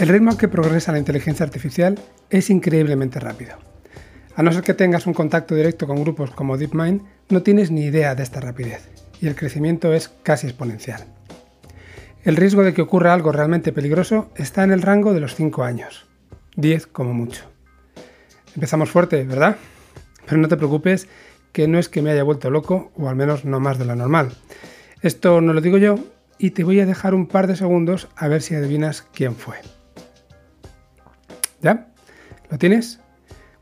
El ritmo al que progresa la inteligencia artificial es increíblemente rápido. A no ser que tengas un contacto directo con grupos como DeepMind, no tienes ni idea de esta rapidez, y el crecimiento es casi exponencial. El riesgo de que ocurra algo realmente peligroso está en el rango de los 5 años, 10 como mucho. Empezamos fuerte, ¿verdad? Pero no te preocupes, que no es que me haya vuelto loco, o al menos no más de lo normal. Esto no lo digo yo, y te voy a dejar un par de segundos a ver si adivinas quién fue. ¿Ya? ¿Lo tienes?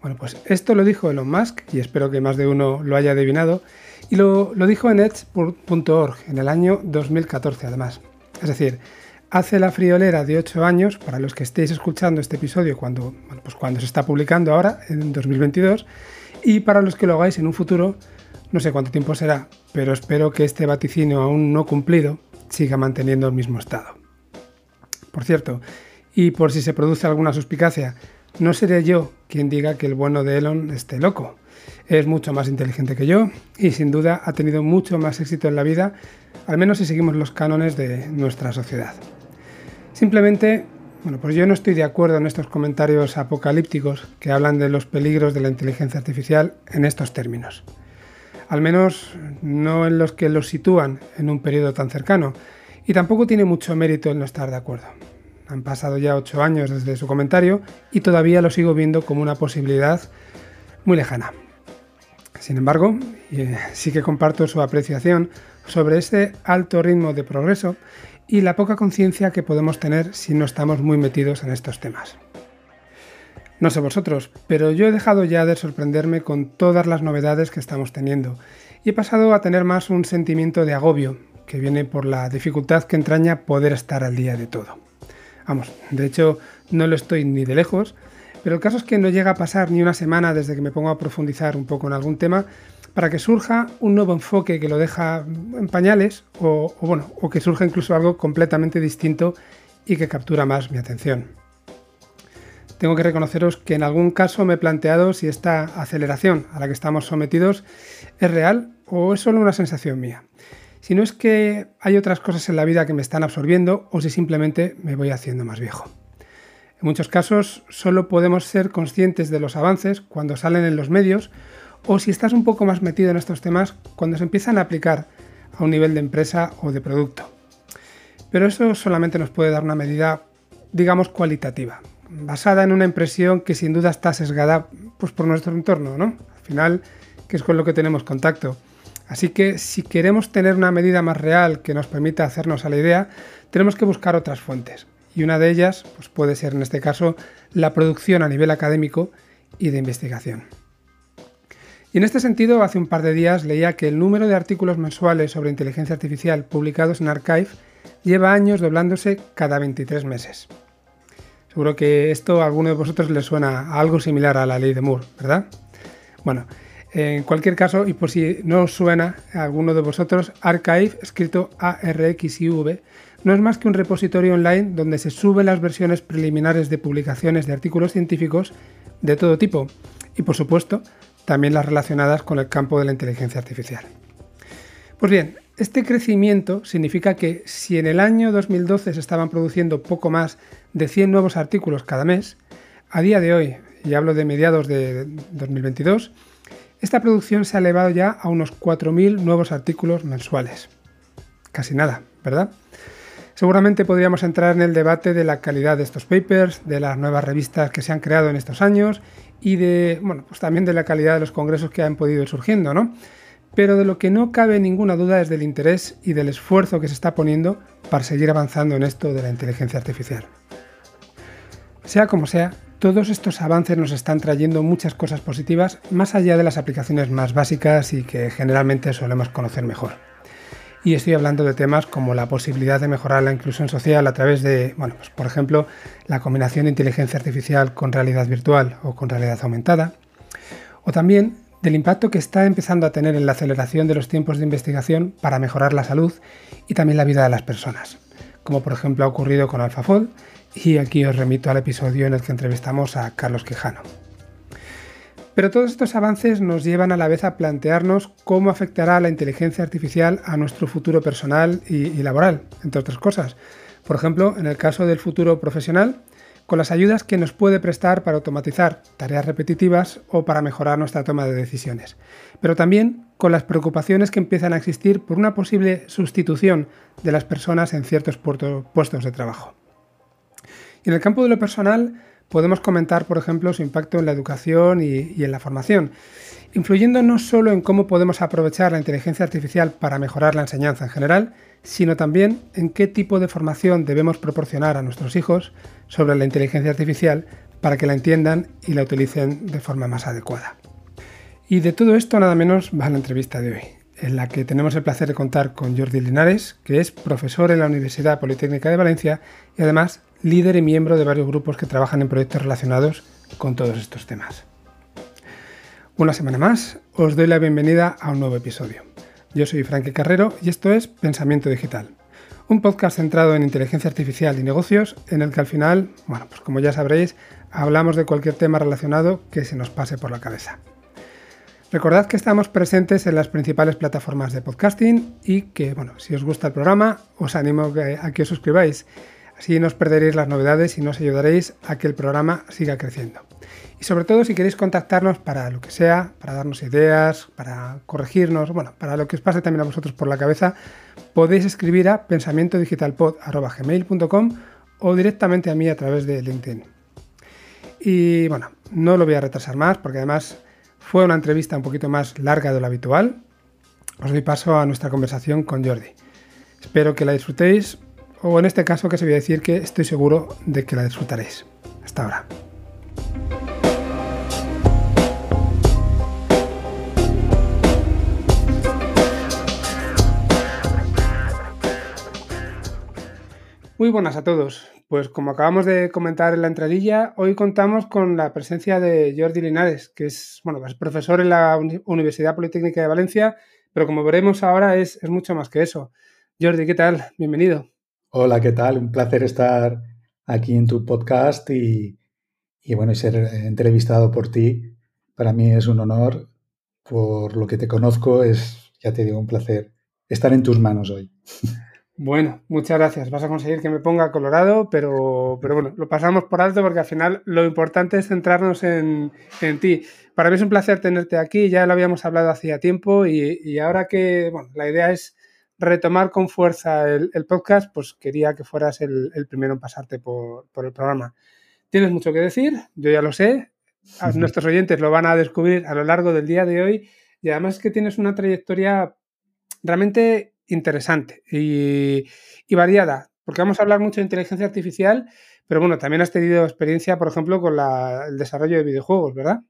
Bueno, pues esto lo dijo Elon Musk y espero que más de uno lo haya adivinado. Y lo, dijo en edge.org en el año 2014 además. Es decir, hace la friolera de 8 años, para los que estéis escuchando este episodio cuando, pues cuando se está publicando ahora, en 2022, y para los que lo hagáis en un futuro, no sé cuánto tiempo será, pero espero que este vaticinio aún no cumplido siga manteniendo el mismo estado. Por cierto, y por si se produce alguna suspicacia, no seré yo quien diga que el bueno de Elon esté loco. Es mucho más inteligente que yo y sin duda ha tenido mucho más éxito en la vida, al menos si seguimos los cánones de nuestra sociedad. Simplemente, bueno, pues yo no estoy de acuerdo en estos comentarios apocalípticos que hablan de los peligros de la inteligencia artificial en estos términos. Al menos no en los que los sitúan en un periodo tan cercano, y tampoco tiene mucho mérito el no estar de acuerdo. Han pasado ya ocho años desde su comentario y todavía lo sigo viendo como una posibilidad muy lejana. Sin embargo, eh, sí que comparto su apreciación sobre ese alto ritmo de progreso y la poca conciencia que podemos tener si no estamos muy metidos en estos temas. No sé vosotros, pero yo he dejado ya de sorprenderme con todas las novedades que estamos teniendo y he pasado a tener más un sentimiento de agobio que viene por la dificultad que entraña poder estar al día de todo. Vamos, de hecho no lo estoy ni de lejos, pero el caso es que no llega a pasar ni una semana desde que me pongo a profundizar un poco en algún tema para que surja un nuevo enfoque que lo deja en pañales o, bueno, o que surja incluso algo completamente distinto y que captura más mi atención. Tengo que reconoceros que en algún caso me he planteado si esta aceleración a la que estamos sometidos es real o es solo una sensación mía si no es que hay otras cosas en la vida que me están absorbiendo o si simplemente me voy haciendo más viejo. En muchos casos solo podemos ser conscientes de los avances cuando salen en los medios o si estás un poco más metido en estos temas cuando se empiezan a aplicar a un nivel de empresa o de producto. Pero eso solamente nos puede dar una medida, digamos, cualitativa, basada en una impresión que sin duda está sesgada pues, por nuestro entorno, ¿no? Al final, que es con lo que tenemos contacto. Así que si queremos tener una medida más real que nos permita hacernos a la idea, tenemos que buscar otras fuentes. Y una de ellas pues puede ser en este caso la producción a nivel académico y de investigación. Y en este sentido, hace un par de días leía que el número de artículos mensuales sobre inteligencia artificial publicados en Archive lleva años doblándose cada 23 meses. Seguro que esto a alguno de vosotros le suena a algo similar a la ley de Moore, ¿verdad? Bueno, en cualquier caso, y por si no os suena a alguno de vosotros, Archive, escrito A-R-X-I-V, no es más que un repositorio online donde se suben las versiones preliminares de publicaciones de artículos científicos de todo tipo y, por supuesto, también las relacionadas con el campo de la inteligencia artificial. Pues bien, este crecimiento significa que si en el año 2012 se estaban produciendo poco más de 100 nuevos artículos cada mes, a día de hoy, y hablo de mediados de 2022, esta producción se ha elevado ya a unos 4.000 nuevos artículos mensuales. Casi nada, ¿verdad? Seguramente podríamos entrar en el debate de la calidad de estos papers, de las nuevas revistas que se han creado en estos años y de, bueno, pues también de la calidad de los congresos que han podido ir surgiendo, ¿no? Pero de lo que no cabe ninguna duda es del interés y del esfuerzo que se está poniendo para seguir avanzando en esto de la inteligencia artificial. Sea como sea, todos estos avances nos están trayendo muchas cosas positivas más allá de las aplicaciones más básicas y que generalmente solemos conocer mejor. Y estoy hablando de temas como la posibilidad de mejorar la inclusión social a través de, bueno, pues por ejemplo, la combinación de inteligencia artificial con realidad virtual o con realidad aumentada, o también del impacto que está empezando a tener en la aceleración de los tiempos de investigación para mejorar la salud y también la vida de las personas, como por ejemplo ha ocurrido con AlphaFold y aquí os remito al episodio en el que entrevistamos a Carlos Quijano. Pero todos estos avances nos llevan a la vez a plantearnos cómo afectará la inteligencia artificial a nuestro futuro personal y, laboral, entre otras cosas. Por ejemplo, en el caso del futuro profesional, con las ayudas que nos puede prestar para automatizar tareas repetitivas o para mejorar nuestra toma de decisiones, pero también con las preocupaciones que empiezan a existir por una posible sustitución de las personas en ciertos puestos de trabajo. Y en el campo de lo personal, podemos comentar, por ejemplo, su impacto en la educación y, en la formación, influyendo no solo en cómo podemos aprovechar la inteligencia artificial para mejorar la enseñanza en general, sino también en qué tipo de formación debemos proporcionar a nuestros hijos sobre la inteligencia artificial para que la entiendan y la utilicen de forma más adecuada. Y de todo esto nada menos va la entrevista de hoy, en la que tenemos el placer de contar con Jordi Linares, que es profesor en la Universidad Politécnica de Valencia y además líder y miembro de varios grupos que trabajan en proyectos relacionados con todos estos temas. Una semana más, os doy la bienvenida a un nuevo episodio. Yo soy Frankie Carrero y esto es Pensamiento Digital, un podcast centrado en inteligencia artificial y negocios en el que al final, bueno, pues como ya sabréis, hablamos de cualquier tema relacionado que se nos pase por la cabeza. Recordad que estamos presentes en las principales plataformas de podcasting y que, bueno, si os gusta el programa, os animo a que os suscribáis Así no os perderéis las novedades y nos ayudaréis a que el programa siga creciendo. Y sobre todo si queréis contactarnos para lo que sea, para darnos ideas, para corregirnos, bueno, para lo que os pase también a vosotros por la cabeza, podéis escribir a pensamientodigitalpod.gmail.com o directamente a mí a través de LinkedIn. Y bueno, no lo voy a retrasar más porque además fue una entrevista un poquito más larga de lo habitual. Os doy paso a nuestra conversación con Jordi. Espero que la disfrutéis o en este caso que se voy a decir que estoy seguro de que la disfrutaréis. Hasta ahora. Muy buenas a todos. Pues como acabamos de comentar en la entradilla, hoy contamos con la presencia de Jordi Linares, que es, bueno, es profesor en la Universidad Politécnica de Valencia, pero como veremos ahora es, es mucho más que eso. Jordi, ¿qué tal? Bienvenido. Hola, ¿qué tal? Un placer estar aquí en tu podcast y, bueno, y ser entrevistado por ti. Para mí es un honor. Por lo que te conozco, es, ya te digo, un placer estar en tus manos hoy. Bueno, muchas gracias. Vas a conseguir que me ponga colorado, pero, pero bueno, lo pasamos por alto porque al final lo importante es centrarnos en, ti. Para mí es un placer tenerte aquí, ya lo habíamos hablado hacía tiempo y, y ahora que, bueno, la idea es retomar con fuerza el, podcast, pues quería que fueras el, primero en pasarte por, el programa. Tienes mucho que decir, yo ya lo sé, a nuestros oyentes lo van a descubrir a lo largo del día de hoy y además es que tienes una trayectoria realmente interesante y, variada, porque vamos a hablar mucho de inteligencia artificial, pero bueno, también has tenido experiencia, por ejemplo, con el desarrollo de videojuegos, ¿verdad?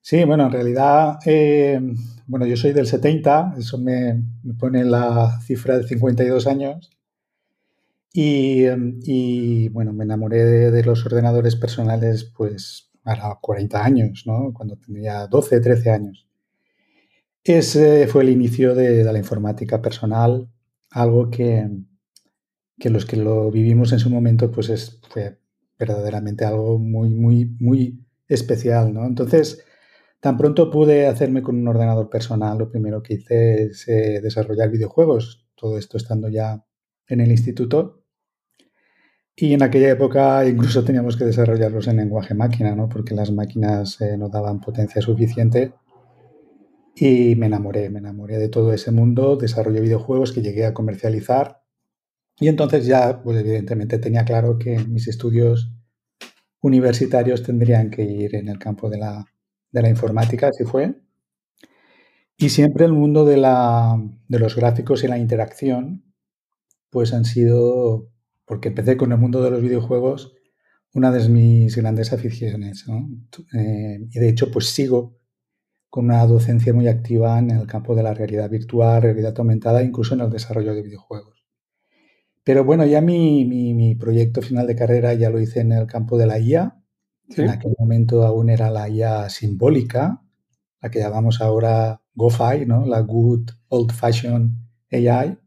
Sí, bueno, en realidad, eh, bueno, yo soy del 70, eso me, pone la cifra de 52 años. Y, bueno, me enamoré de, los ordenadores personales pues a 40 años, ¿no? Cuando tenía 12, 13 años. Ese fue el inicio de, la informática personal, algo que, que, los que lo vivimos en su momento pues es, fue verdaderamente algo muy, muy, muy especial, ¿no? Entonces, Tan pronto pude hacerme con un ordenador personal, lo primero que hice es eh, desarrollar videojuegos, todo esto estando ya en el instituto. Y en aquella época incluso teníamos que desarrollarlos en lenguaje máquina, ¿no? porque las máquinas eh, no daban potencia suficiente. Y me enamoré, me enamoré de todo ese mundo, desarrollé videojuegos que llegué a comercializar. Y entonces ya, pues evidentemente tenía claro que mis estudios universitarios tendrían que ir en el campo de la de la informática, así fue. Y siempre el mundo de, la, de los gráficos y la interacción, pues han sido, porque empecé con el mundo de los videojuegos, una de mis grandes aficiones. Eh, y de hecho, pues sigo con una docencia muy activa en el campo de la realidad virtual, realidad aumentada, incluso en el desarrollo de videojuegos. Pero bueno, ya mi, mi, mi proyecto final de carrera ya lo hice en el campo de la IA, en aquel momento aún era la IA simbólica, la que llamamos ahora GoFi, ¿no? la Good Old Fashioned AI.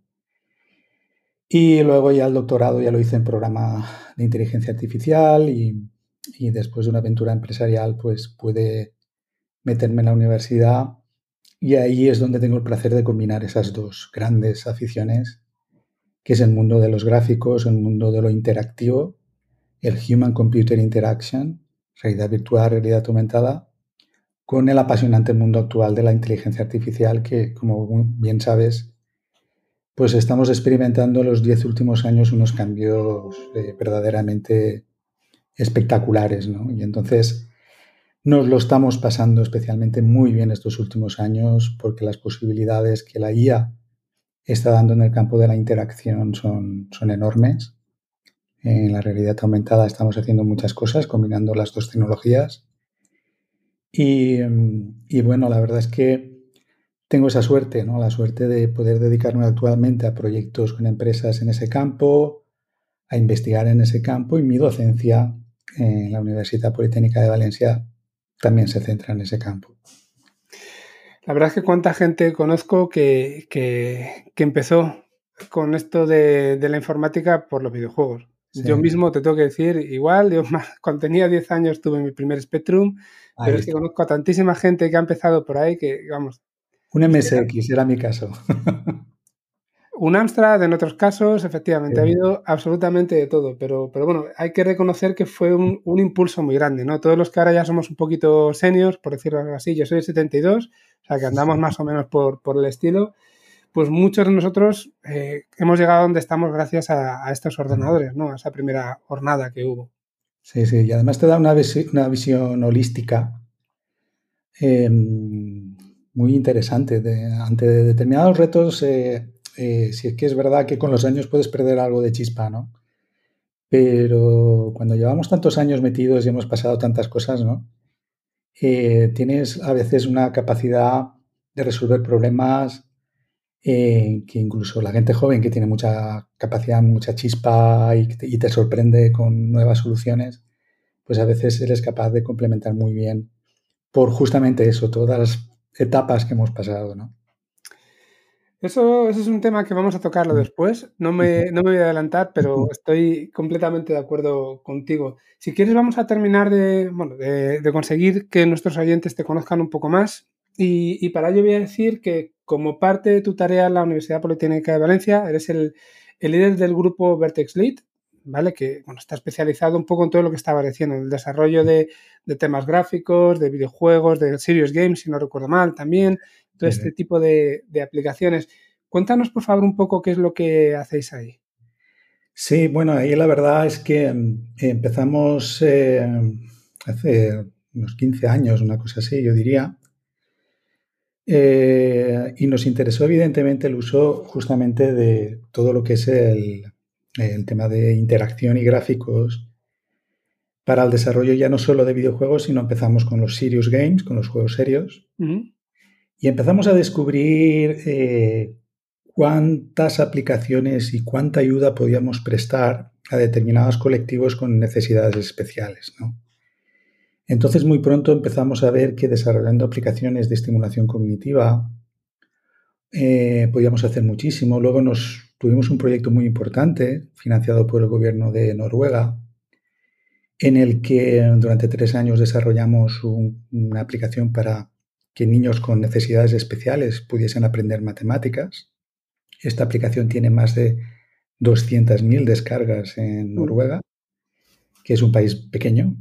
Y luego ya el doctorado ya lo hice en programa de inteligencia artificial y, y después de una aventura empresarial pues pude meterme en la universidad y ahí es donde tengo el placer de combinar esas dos grandes aficiones, que es el mundo de los gráficos, el mundo de lo interactivo el Human Computer Interaction, realidad virtual, realidad aumentada, con el apasionante mundo actual de la inteligencia artificial que, como bien sabes, pues estamos experimentando en los diez últimos años unos cambios eh, verdaderamente espectaculares, ¿no? Y entonces nos lo estamos pasando especialmente muy bien estos últimos años porque las posibilidades que la IA está dando en el campo de la interacción son, son enormes. En la realidad aumentada estamos haciendo muchas cosas combinando las dos tecnologías y, bueno, la verdad es que tengo esa suerte, ¿no? La suerte de poder dedicarme actualmente a proyectos con empresas en ese campo, a investigar en ese campo y mi docencia en la Universidad Politécnica de Valencia también se centra en ese campo. La verdad es que cuánta gente conozco que, empezó con esto de, la informática por los videojuegos. Yo mismo te tengo que decir, igual, yo, cuando tenía 10 años tuve mi primer Spectrum, pero es que conozco a tantísima gente que ha empezado por ahí que, vamos. Un MSX era mi caso. Un Amstrad en otros casos, efectivamente, ha habido absolutamente de todo, pero, pero bueno, hay que reconocer que fue un, impulso muy grande, ¿no? Todos los que ahora ya somos un poquito seniors, por decirlo así, yo soy de 72, o sea que andamos más o menos por, el estilo, pues muchos de nosotros eh, hemos llegado a donde estamos gracias a, a, estos ordenadores, ¿no? A esa primera jornada que hubo. Sí, sí, y además te da una, una visión holística em, muy interesante. ante determinados retos, eh, eh, si es que es verdad que con los años puedes perder algo de chispa, ¿no? Pero cuando llevamos tantos años metidos y hemos pasado tantas cosas, ¿no? Tienes a veces una capacidad de resolver problemas que incluso la gente joven que tiene mucha capacidad, mucha chispa y, te sorprende con nuevas soluciones, pues a veces eres capaz de complementar muy bien por justamente eso, todas las etapas que hemos pasado, ¿no? Eso, es un tema que vamos a tocarlo mm. después. No me, no me voy a adelantar, pero estoy completamente de acuerdo contigo. Si quieres, vamos a terminar de, bueno, de, de conseguir que nuestros oyentes te conozcan un poco más y, para ello voy a decir que como parte de tu tarea en la Universidad Politécnica de Valencia, eres el, líder del grupo Vertex Lead, ¿vale? Que bueno, está especializado un poco en todo lo que estaba diciendo, en el desarrollo de, temas gráficos, de videojuegos, de serious games, si no recuerdo mal, también, todo este tipo de, aplicaciones. Cuéntanos, por favor, un poco qué es lo que hacéis ahí. Sí, bueno, ahí la verdad es que mm, empezamos eh, hace unos 15 años, una cosa así, yo diría, eh, y nos interesó evidentemente el uso justamente de todo lo que es el, tema de interacción y gráficos para el desarrollo ya no solo de videojuegos, sino empezamos con los serious games, con los juegos serios, y empezamos a descubrir eh, cuántas aplicaciones y cuánta ayuda podíamos prestar a determinados colectivos con necesidades especiales. ¿no? Entonces muy pronto empezamos a ver que desarrollando aplicaciones de estimulación cognitiva eh, podíamos hacer muchísimo. Luego nos tuvimos un proyecto muy importante financiado por el gobierno de Noruega en el que durante tres años desarrollamos una aplicación para que niños con necesidades especiales pudiesen aprender matemáticas. Esta aplicación tiene más de 200.000 descargas en mm. Noruega, que es un país pequeño,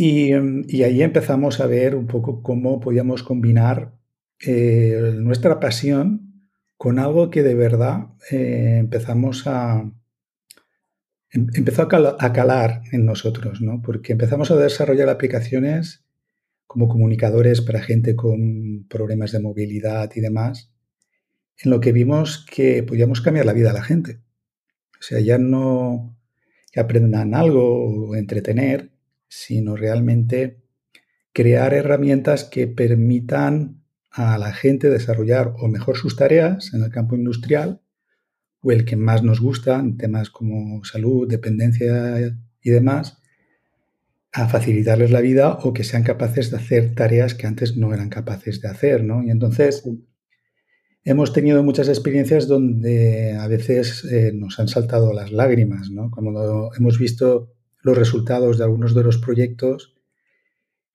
Y, ahí empezamos a ver un poco cómo podíamos combinar eh, nuestra pasión con algo que de verdad eh, empezamos a, em, empezó a, calar en nosotros, ¿no? Porque empezamos a desarrollar aplicaciones como comunicadores para gente con problemas de movilidad y demás, en lo que vimos que podíamos cambiar la vida a la gente. O sea, ya no que aprendan algo o entretener, sino realmente crear herramientas que permitan a la gente desarrollar o mejor sus tareas en el campo industrial o el que más nos gusta, en temas como salud, dependencia y demás, a facilitarles la vida o que sean capaces de hacer tareas que antes no eran capaces de hacer, ¿no? Y entonces hemos tenido muchas experiencias donde a veces eh, nos han saltado las lágrimas, ¿no? Cuando hemos visto los resultados de algunos de los proyectos,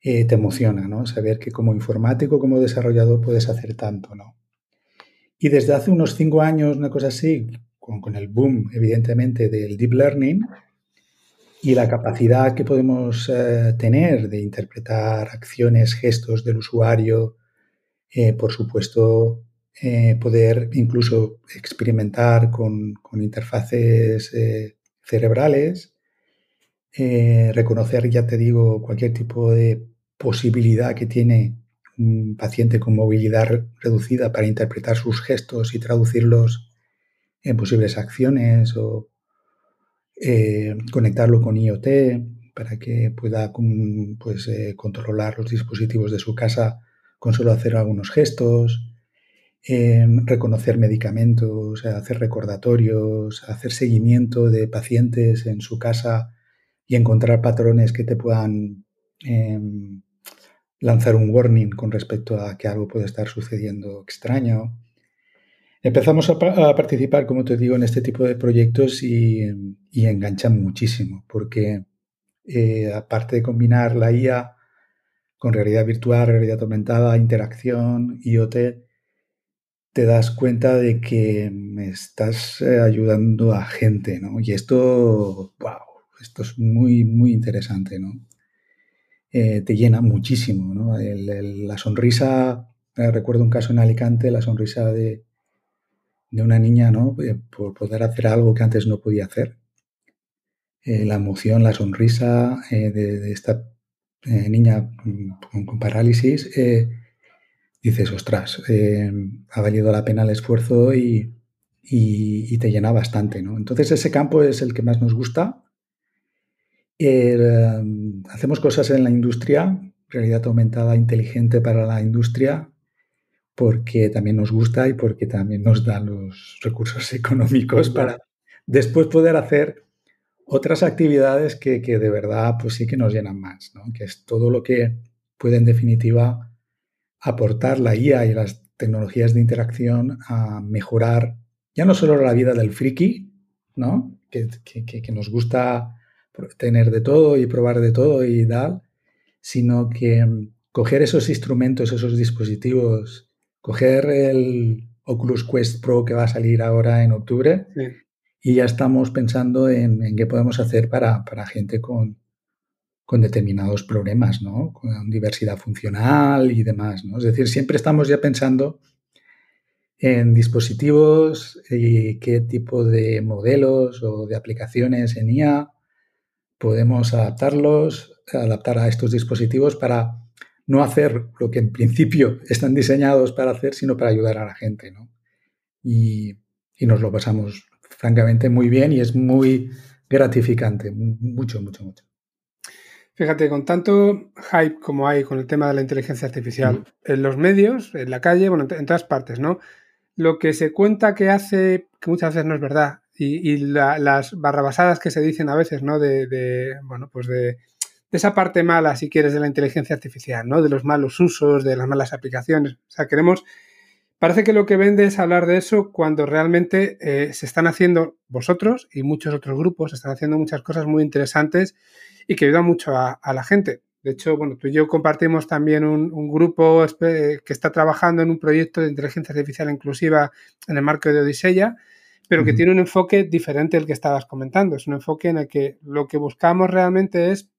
eh, te emociona, ¿no? Saber que como informático, como desarrollador puedes hacer tanto, ¿no? Y desde hace unos cinco años, una cosa así, con, el boom, evidentemente, del deep learning, y la capacidad que podemos eh, tener de interpretar acciones, gestos del usuario, eh, por supuesto, poder incluso experimentar con, interfaces cerebrales, reconocer, ya te digo, cualquier tipo de posibilidad que tiene un paciente con movilidad reducida para interpretar sus gestos y traducirlos en posibles acciones o eh, conectarlo con IoT para que pueda pues, eh, controlar los dispositivos de su casa con solo hacer algunos gestos, eh, reconocer medicamentos, hacer recordatorios, hacer seguimiento de pacientes en su casa y encontrar patrones que te puedan em, lanzar un warning con respecto a que algo puede estar sucediendo extraño. Empezamos a, participar, como te digo, en este tipo de proyectos y, enganchan muchísimo, porque eh, aparte de combinar la IA con realidad virtual, realidad aumentada, interacción, IoT, te das cuenta de que estás eh, ayudando a gente, ¿no? Y esto, wow, esto es muy, muy interesante, ¿no? Eh, te llena muchísimo, ¿no? la sonrisa, recuerdo un caso en Alicante, la sonrisa de, de una niña, ¿no? Eh, por poder hacer algo que antes no podía hacer. Eh, la emoción, la sonrisa eh, de, esta niña con, parálisis, dices, ostras, ha valido la pena el esfuerzo y, te llena bastante, ¿no? Entonces ese campo es el que más nos gusta. Hacemos cosas en la industria, realidad aumentada inteligente para la industria, porque también nos gusta y porque también nos da los recursos económicos para después poder hacer otras actividades que, de verdad pues sí que nos llenan más, ¿no? que es todo lo que puede en definitiva aportar la IA y las tecnologías de interacción a mejorar ya no solo la vida del friki, ¿no? que, que nos gusta tener de todo y probar de todo y tal, sino que coger esos instrumentos, esos dispositivos coger el Oculus Quest Pro que va a salir ahora en octubre y ya estamos pensando en, qué podemos hacer para, gente con, determinados problemas, ¿no? Con diversidad funcional y demás, ¿no? Es decir, siempre estamos ya pensando en dispositivos y qué tipo de modelos o de aplicaciones en IA podemos adaptarlos, adaptar a estos dispositivos para no hacer lo que en principio están diseñados para hacer, sino para ayudar a la gente, ¿no? Y, nos lo pasamos francamente muy bien y es muy gratificante, mucho, mucho, mucho. Fíjate, con tanto hype como hay con el tema de la inteligencia artificial en los medios, en la calle, bueno, en todas partes, ¿no? Lo que se cuenta que hace, que muchas veces no es verdad, y, las barrabasadas que se dicen a veces, ¿no? de bueno, pues de, de esa parte mala, si quieres, de la inteligencia artificial, ¿no? De los malos usos, de las malas aplicaciones. O sea, queremos. Parece que lo que vende es hablar de eso cuando realmente eh, se están haciendo vosotros y muchos otros grupos, se están haciendo muchas cosas muy interesantes y que ayudan mucho a, la gente. De hecho, bueno, tú y yo compartimos también un, grupo que está trabajando en un proyecto de inteligencia artificial inclusiva en el marco de Odiseya, pero que tiene un enfoque diferente al que estabas comentando. Es un enfoque en el que lo que buscamos realmente es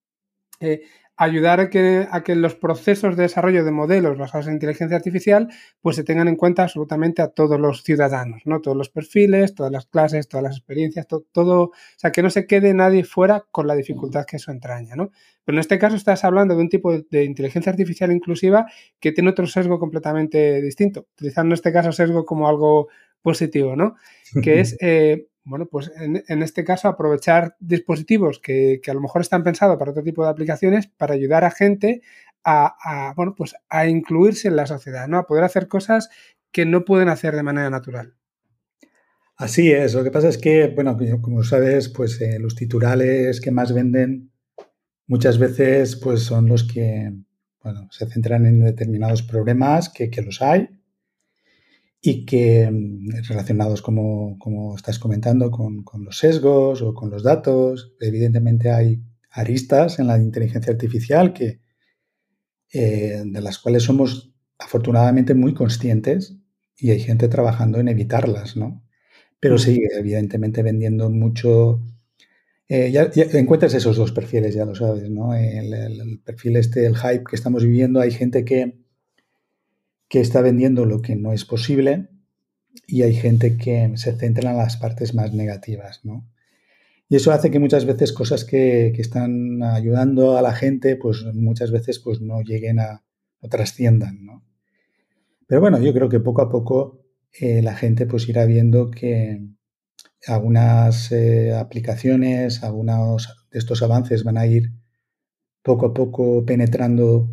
eh, ayudar a que, a que los procesos de desarrollo de modelos basados en inteligencia artificial pues se tengan en cuenta absolutamente a todos los ciudadanos, ¿no? Todos los perfiles, todas las clases, todas las experiencias, todo, o sea, que no se quede nadie fuera con la dificultad que eso entraña, ¿no? Pero en este caso estás hablando de un tipo de, de inteligencia artificial inclusiva que tiene otro sesgo completamente distinto, utilizando en este caso sesgo como algo positivo, ¿no? Que es eh, bueno, pues en, este caso aprovechar dispositivos que, a lo mejor están pensados para otro tipo de aplicaciones para ayudar a gente a, bueno, pues a incluirse en la sociedad, ¿no? A poder hacer cosas que no pueden hacer de manera natural. Así es, lo que pasa es que, bueno, como sabes, pues eh, los titulares que más venden muchas veces pues son los que, bueno, se centran en determinados problemas, que, que los hay, y que mm, relacionados, como, como estás comentando, con, con, los sesgos o con los datos. Evidentemente hay aristas en la inteligencia artificial que, eh, de las cuales somos afortunadamente muy conscientes y hay gente trabajando en evitarlas, ¿no? Pero sigue, evidentemente, vendiendo mucho eh, ya, encuentras esos dos perfiles, ya lo sabes, ¿no? El, perfil este, el hype que estamos viviendo, hay gente que, que está vendiendo lo que no es posible y hay gente que se centra en las partes más negativas, ¿no? Y eso hace que muchas veces cosas que, que, están ayudando a la gente, pues muchas veces pues no lleguen a, o trasciendan, ¿no? Pero bueno, yo creo que poco a poco eh, la gente pues irá viendo que algunas eh, aplicaciones, algunos de estos avances van a ir poco a poco penetrando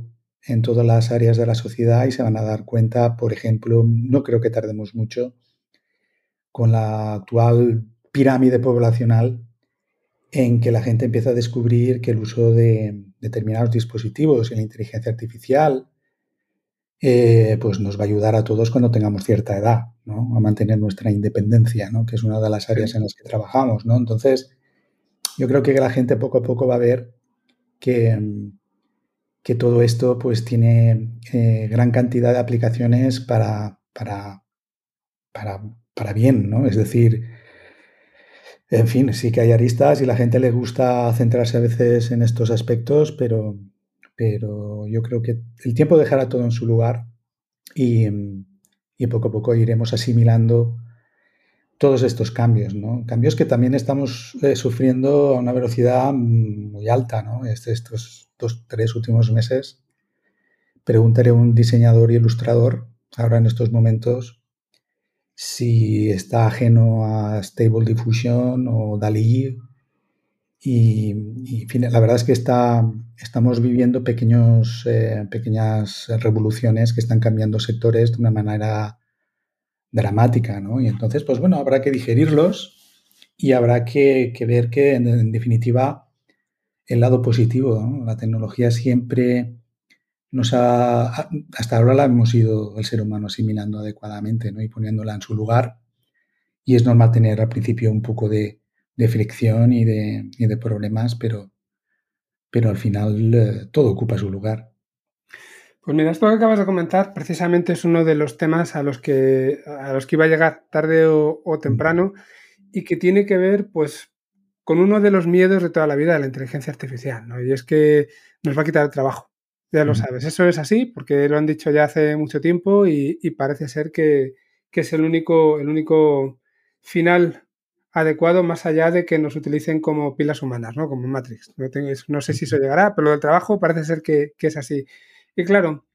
en todas las áreas de la sociedad y se van a dar cuenta, por ejemplo, no creo que tardemos mucho con la actual pirámide poblacional en que la gente empieza a descubrir que el uso de determinados dispositivos y la inteligencia artificial eh, pues nos va a ayudar a todos cuando tengamos cierta edad, ¿no? A mantener nuestra independencia, ¿no? Que es una de las áreas en las que trabajamos, ¿no? Entonces, yo creo que la gente poco a poco va a ver que, que todo esto pues tiene eh, gran cantidad de aplicaciones para, para, para, para bien, ¿no? Es decir, en fin, sí que hay aristas y la gente le gusta centrarse a veces en estos aspectos, pero, pero yo creo que el tiempo dejará todo en su lugar y, poco a poco iremos asimilando todos estos cambios, ¿no? Cambios que también estamos eh, sufriendo a una velocidad muy alta, ¿no? Este, estos tres últimos meses, preguntaré a un diseñador y ilustrador ahora en estos momentos si está ajeno a Stable Diffusion o DALI y, la verdad es que está, estamos viviendo pequeños, eh, pequeñas revoluciones que están cambiando sectores de una manera dramática, ¿no? Y entonces, pues bueno, habrá que digerirlos y habrá que, ver que, en, definitiva, el lado positivo, la tecnología siempre nos ha, hasta ahora la hemos ido el ser humano asimilando adecuadamente, ¿no? Y poniéndola en su lugar. Y es normal tener al principio un poco de, de fricción y de, de problemas, pero, pero al final eh, todo ocupa su lugar. Pues mira, esto que acabas de comentar precisamente es uno de los temas a los que, a los que iba a llegar tarde o, mm. temprano y que tiene que ver pues con uno de los miedos de toda la vida de la inteligencia artificial, ¿no? Y es que nos va a quitar el trabajo. Ya lo sabes, eso es así porque lo han dicho ya hace mucho tiempo y, parece ser que, que, es el único, el único final adecuado más allá de que nos utilicen como pilas humanas, ¿no? Como Matrix. No, no sé si eso llegará, pero lo del trabajo parece ser que, es así. Y claro,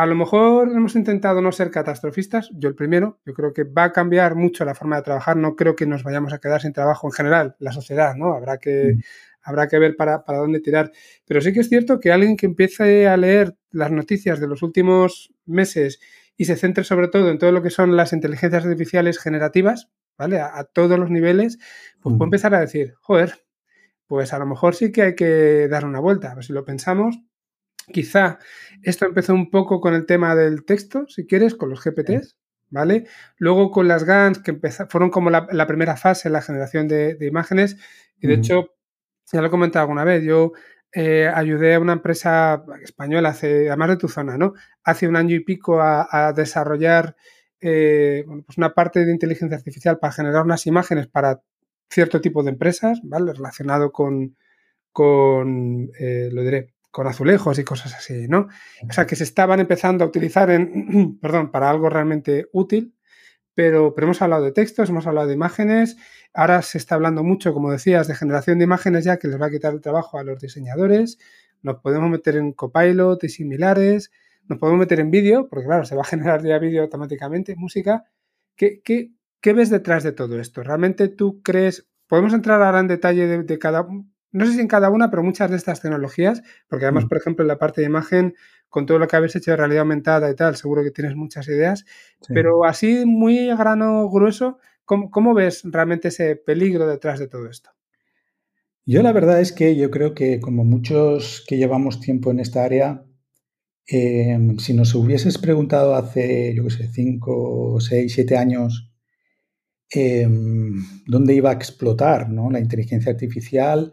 a lo mejor hemos intentado no ser catastrofistas, yo el primero, yo creo que va a cambiar mucho la forma de trabajar, no creo que nos vayamos a quedar sin trabajo en general, la sociedad, ¿no? Habrá que, mm. habrá que ver para, para dónde tirar. Pero sí que es cierto que alguien que empiece a leer las noticias de los últimos meses y se centre sobre todo en todo lo que son las inteligencias artificiales generativas, ¿vale? A, todos los niveles, pues puedo empezar a decir, joder, pues a lo mejor sí que hay que dar una vuelta. A ver si lo pensamos. Quizá esto empezó un poco con el tema del texto, si quieres, con los GPTs, ¿vale? Luego con las GANs, que fueron como la, primera fase en la generación de, imágenes. Y de hecho, ya lo he comentado alguna vez, yo eh, ayudé a una empresa española, hace, además de tu zona, ¿no? Hace un año y pico a desarrollar eh, pues una parte de inteligencia artificial para generar unas imágenes para cierto tipo de empresas, ¿vale? Relacionado con, con eh, lo diré, con azulejos y cosas así, ¿no? O sea, que se estaban empezando a utilizar en, perdón, para algo realmente útil, pero, pero hemos hablado de textos, hemos hablado de imágenes, ahora se está hablando mucho, como decías, de generación de imágenes ya que les va a quitar el trabajo a los diseñadores, nos podemos meter en Copilot y similares, nos podemos meter en vídeo, porque claro, se va a generar ya vídeo automáticamente, música. ¿Qué, qué, ves detrás de todo esto? ¿Realmente tú crees, podemos entrar ahora en detalle de, cada, no sé si en cada una, pero muchas de estas tecnologías, porque además, mm. por ejemplo, en la parte de imagen, con todo lo que habéis hecho de realidad aumentada y tal, seguro que tienes muchas ideas, pero así muy a grano grueso, ¿cómo, ¿cómo, ves realmente ese peligro detrás de todo esto? Yo la verdad es que yo creo que como muchos que llevamos tiempo en esta área, Em, si nos hubieses preguntado hace, yo qué sé, 5, 6, 7 años em, dónde iba a explotar ¿no? la inteligencia artificial,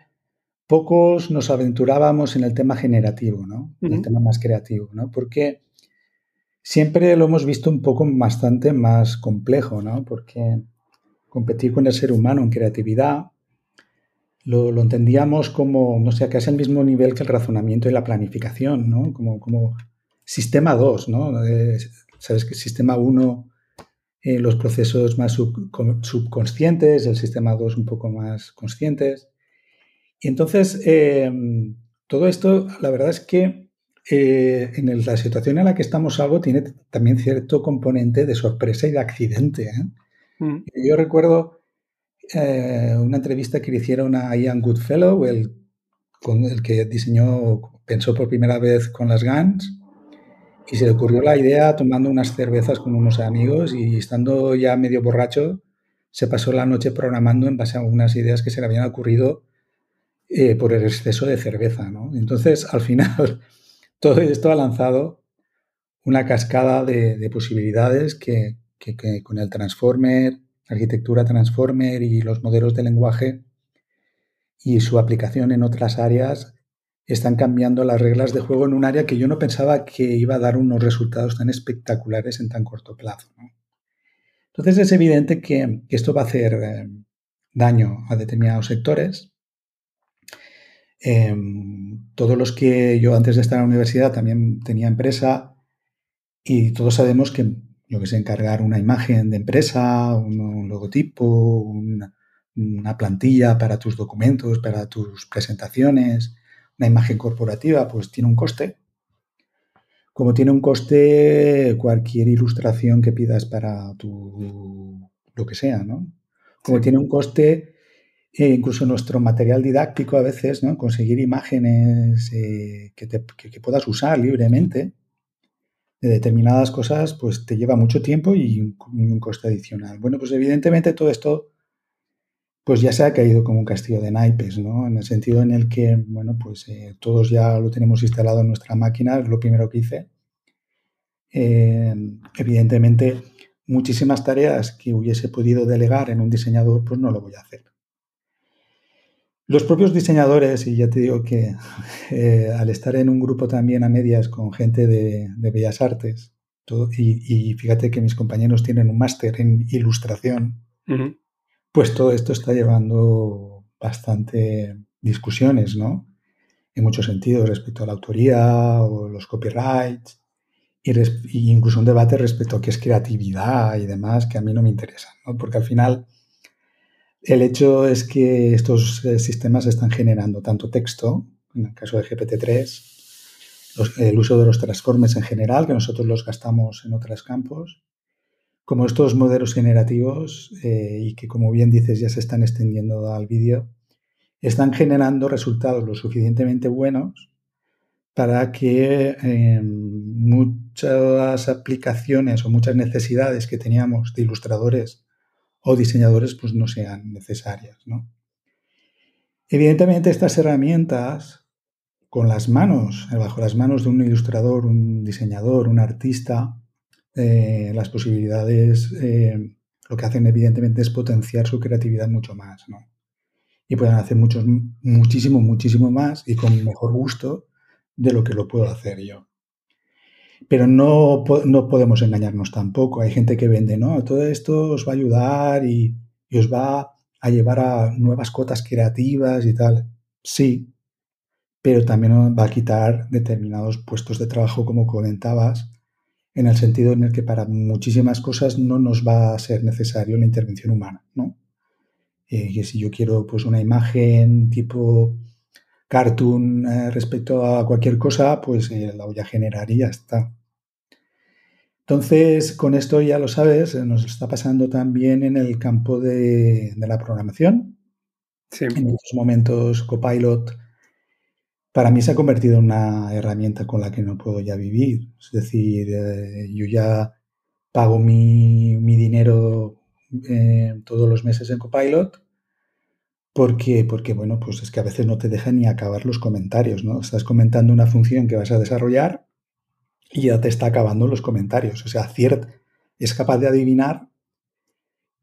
pocos nos aventurábamos en el tema generativo, ¿no? en el tema más creativo, ¿no? porque siempre lo hemos visto un poco bastante más complejo, ¿no? porque competir con el ser humano en creatividad lo, entendíamos como, no sé, casi al mismo nivel que el razonamiento y la planificación, ¿no? Como, como sistema 2, ¿no? Eh, Sabes que el sistema 1, eh, los procesos más subconscientes, el sistema 2 un poco más conscientes. Y entonces, em, todo esto, la verdad es que eh, en la situación en la que estamos algo tiene también cierto componente de sorpresa y de accidente. Mm. Yo recuerdo eh, una entrevista que le hicieron a Ian Goodfellow, el, con el que diseñó, pensó por primera vez con las GANs, y se le ocurrió la idea tomando unas cervezas con unos amigos y estando ya medio borracho, se pasó la noche programando en base a unas ideas que se le habían ocurrido eh, por el exceso de cerveza. Entonces, al final, todo esto ha lanzado una cascada de, posibilidades que, que, con el Transformer arquitectura Transformer y los modelos de lenguaje y su aplicación en otras áreas están cambiando las reglas de juego en un área que yo no pensaba que iba a dar unos resultados tan espectaculares en tan corto plazo. Entonces es evidente que, esto va a hacer eh, daño a determinados sectores. Em, todos los que yo antes de estar en la universidad también tenía empresa y todos sabemos que yo que sé, encargar una imagen de empresa, un, logotipo, una, plantilla para tus documentos, para tus presentaciones, una imagen corporativa, pues tiene un coste. Como tiene un coste cualquier ilustración que pidas para tu lo que sea, ¿no? Como tiene un coste eh, incluso nuestro material didáctico a veces, ¿no? Conseguir imágenes eh, que, que, puedas usar libremente de determinadas cosas, pues te lleva mucho tiempo y un, coste adicional. Bueno, pues evidentemente todo esto pues ya se ha caído como un castillo de naipes, ¿no? En el sentido en el que, bueno, pues eh, todos ya lo tenemos instalado en nuestra máquina, es lo primero que hice. Eh, evidentemente, muchísimas tareas que hubiese podido delegar en un diseñador, pues no lo voy a hacer. Los propios diseñadores, y ya te digo que eh, al estar en un grupo también a medias con gente de, bellas artes, y, fíjate que mis compañeros tienen un máster en ilustración, pues todo esto está llevando bastante discusiones, ¿no? En muchos sentidos respecto a la autoría o los copyrights, y, incluso un debate respecto a qué es creatividad y demás, que a mí no me interesa, ¿no? Porque al final el hecho es que estos eh, sistemas están generando tanto texto, en el caso de GPT-3, el uso de los transformes en general, que nosotros los gastamos en otros campos, como estos modelos generativos, eh, y que como bien dices ya se están extendiendo al vídeo, están generando resultados lo suficientemente buenos para que em, muchas aplicaciones o muchas necesidades que teníamos de ilustradores o diseñadores pues no sean necesarias. ¿no? Evidentemente estas herramientas con las manos, bajo las manos de un ilustrador, un diseñador, un artista, eh, las posibilidades eh, lo que hacen evidentemente es potenciar su creatividad mucho más. ¿no? Y pueden hacer muchísimo, muchísimo más y con mejor gusto de lo que lo puedo hacer yo. Pero no, no, podemos engañarnos tampoco. Hay gente que vende, ¿no? Todo esto os va a ayudar y, os va a llevar a nuevas cotas creativas y tal. Sí, pero también va a quitar determinados puestos de trabajo, como comentabas, en el sentido en el que para muchísimas cosas no nos va a ser necesario la intervención humana, ¿no? Eh, que si yo quiero pues una imagen tipo cartoon eh, respecto a cualquier cosa, pues eh, la voy a generar y ya está. Entonces, con esto ya lo sabes, eh, nos está pasando también en el campo de, la programación. En estos momentos, Copilot para mí se ha convertido en una herramienta con la que no puedo ya vivir. Es decir, yo ya pago mi, dinero todos los meses en Copilot porque, porque, bueno, pues es que a veces no te deja ni acabar los comentarios, ¿no? Estás comentando una función que vas a desarrollar y ya te está acabando los comentarios. O sea, CIERT es capaz de adivinar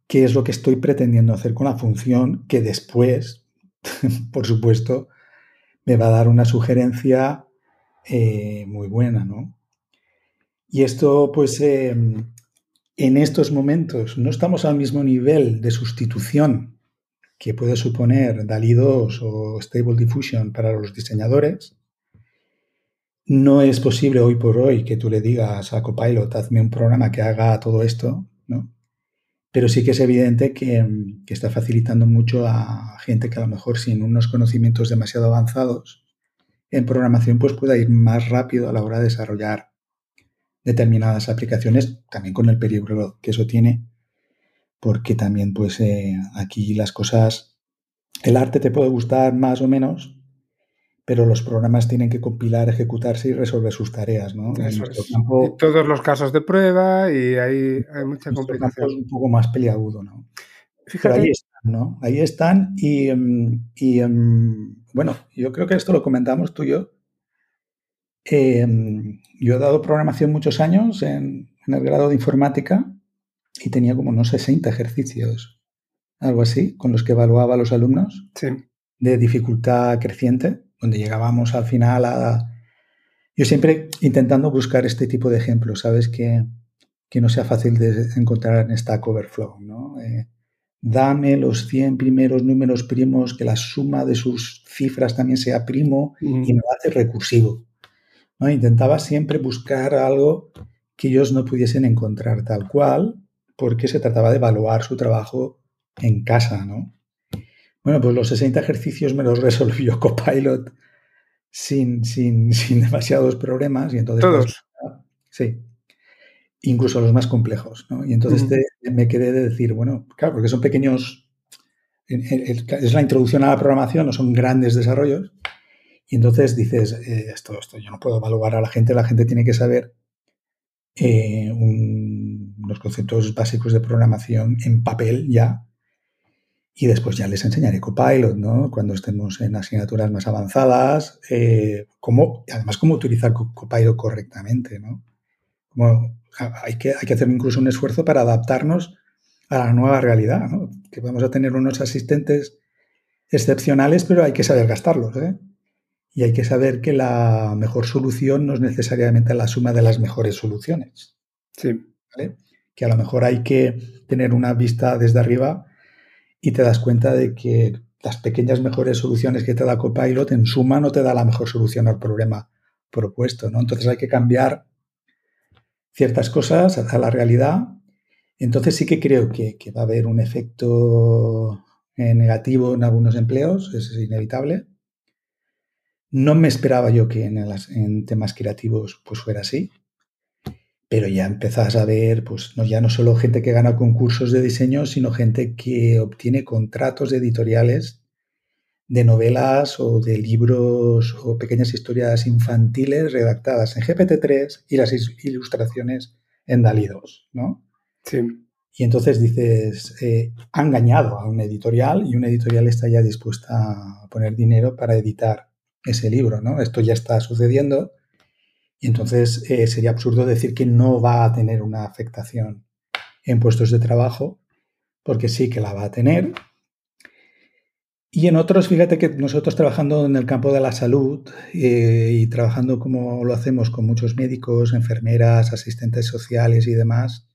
qué es lo que estoy pretendiendo hacer con la función que después, por supuesto, me va a dar una sugerencia eh, muy buena, ¿no? Y esto, pues, em, en estos momentos no estamos al mismo nivel de sustitución que puede suponer DALI 2 o Stable Diffusion para los diseñadores, no es posible hoy por hoy que tú le digas a Copilot, hazme un programa que haga todo esto, ¿no? Pero sí que es evidente que, que, está facilitando mucho a gente que a lo mejor sin unos conocimientos demasiado avanzados en programación, pues pueda ir más rápido a la hora de desarrollar determinadas aplicaciones, también con el peligro que eso tiene, porque también pues eh, aquí las cosas, el arte te puede gustar más o menos, pero los programas tienen que compilar, ejecutarse y resolver sus tareas, ¿no? todos los casos de prueba y hay, hay mucha complicación. Es un poco más peliagudo, ¿no? Fíjate. ahí están, ¿no? Ahí están y, em, y em, bueno, yo creo que esto lo comentamos tú y yo. Em, yo he dado programación muchos años en, en, el grado de informática y tenía como unos 60 ejercicios, algo así, con los que evaluaba a los alumnos sí. de dificultad creciente donde llegábamos al final a... Yo siempre intentando buscar este tipo de ejemplos, ¿sabes? Que, que no sea fácil de encontrar en Stack Overflow, ¿no? Eh, dame los 100 primeros números primos, que la suma de sus cifras también sea primo y me lo hace recursivo. ¿no? Intentaba siempre buscar algo que ellos no pudiesen encontrar tal cual, porque se trataba de evaluar su trabajo en casa, ¿no? Bueno, pues los 60 ejercicios me los resolvió Copilot sin, sin, sin demasiados problemas. Y entonces, ¿Todos? Pues, sí. Incluso los más complejos. ¿no? Y entonces me quedé de decir, bueno, claro, porque son pequeños. Es la introducción a la programación, no son grandes desarrollos. Y entonces dices, eh, esto, esto yo no puedo evaluar a la gente, la gente tiene que saber eh, los conceptos básicos de programación en papel ya y después ya les enseñaré Copilot, ¿no? Cuando estemos en asignaturas más avanzadas, eh, cómo, además cómo utilizar Copilot correctamente, ¿no? Como hay, que, hay que hacer incluso un esfuerzo para adaptarnos a la nueva realidad, ¿no? Que vamos a tener unos asistentes excepcionales, pero hay que saber gastarlos, ¿eh? Y hay que saber que la mejor solución no es necesariamente la suma de las mejores soluciones. Sí. ¿vale? Que a lo mejor hay que tener una vista desde arriba y te das cuenta de que las pequeñas mejores soluciones que te da Copilot en suma no te da la mejor solución al problema propuesto, ¿no? Entonces hay que cambiar ciertas cosas a la realidad. Entonces sí que creo que, va a haber un efecto eh, negativo en algunos empleos, es inevitable. No me esperaba yo que en, en temas creativos pues fuera así pero ya empezás a ver, pues no, ya no solo gente que gana concursos de diseño, sino gente que obtiene contratos editoriales de novelas o de libros o pequeñas historias infantiles redactadas en GPT-3 y las ilustraciones en DALI 2, ¿no? Sí. Y entonces dices, eh, ha engañado a un editorial y una editorial está ya dispuesta a poner dinero para editar ese libro, ¿no? Esto ya está sucediendo entonces eh, sería absurdo decir que no va a tener una afectación en puestos de trabajo, porque sí que la va a tener. Y en otros, fíjate que nosotros trabajando en el campo de la salud eh, y trabajando como lo hacemos con muchos médicos, enfermeras, asistentes sociales y demás,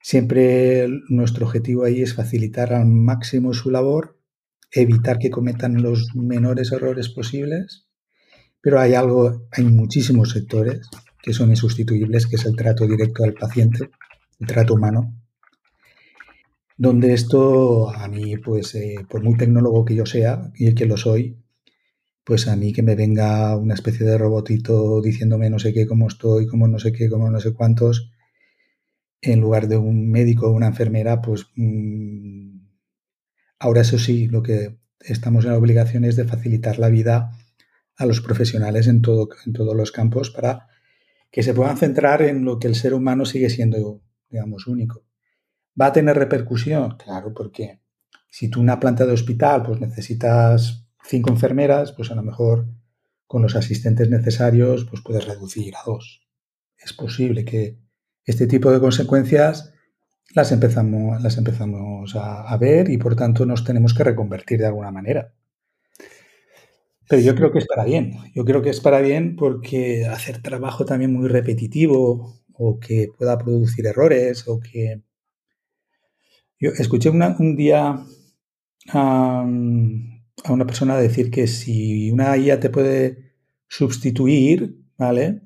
siempre nuestro objetivo ahí es facilitar al máximo su labor, evitar que cometan los menores errores posibles pero hay algo, hay muchísimos sectores que son insustituibles, que es el trato directo al paciente, el trato humano, donde esto a mí, pues, eh, por muy tecnólogo que yo sea, y el que lo soy, pues a mí que me venga una especie de robotito diciéndome no sé qué, cómo estoy, cómo no sé qué, cómo no sé cuántos, en lugar de un médico o una enfermera, pues mmm, ahora eso sí, lo que estamos en la obligación es de facilitar la vida a los profesionales en, todo, en todos los campos para que se puedan centrar en lo que el ser humano sigue siendo, digamos, único. ¿Va a tener repercusión? Claro, porque si tú una planta de hospital pues necesitas cinco enfermeras, pues a lo mejor con los asistentes necesarios pues puedes reducir a dos. Es posible que este tipo de consecuencias las empezamos, las empezamos a, a ver y por tanto nos tenemos que reconvertir de alguna manera. Pero yo creo que es para bien. Yo creo que es para bien porque hacer trabajo también muy repetitivo o que pueda producir errores o que... Yo escuché un día a, una persona decir que si una IA te puede sustituir, ¿vale?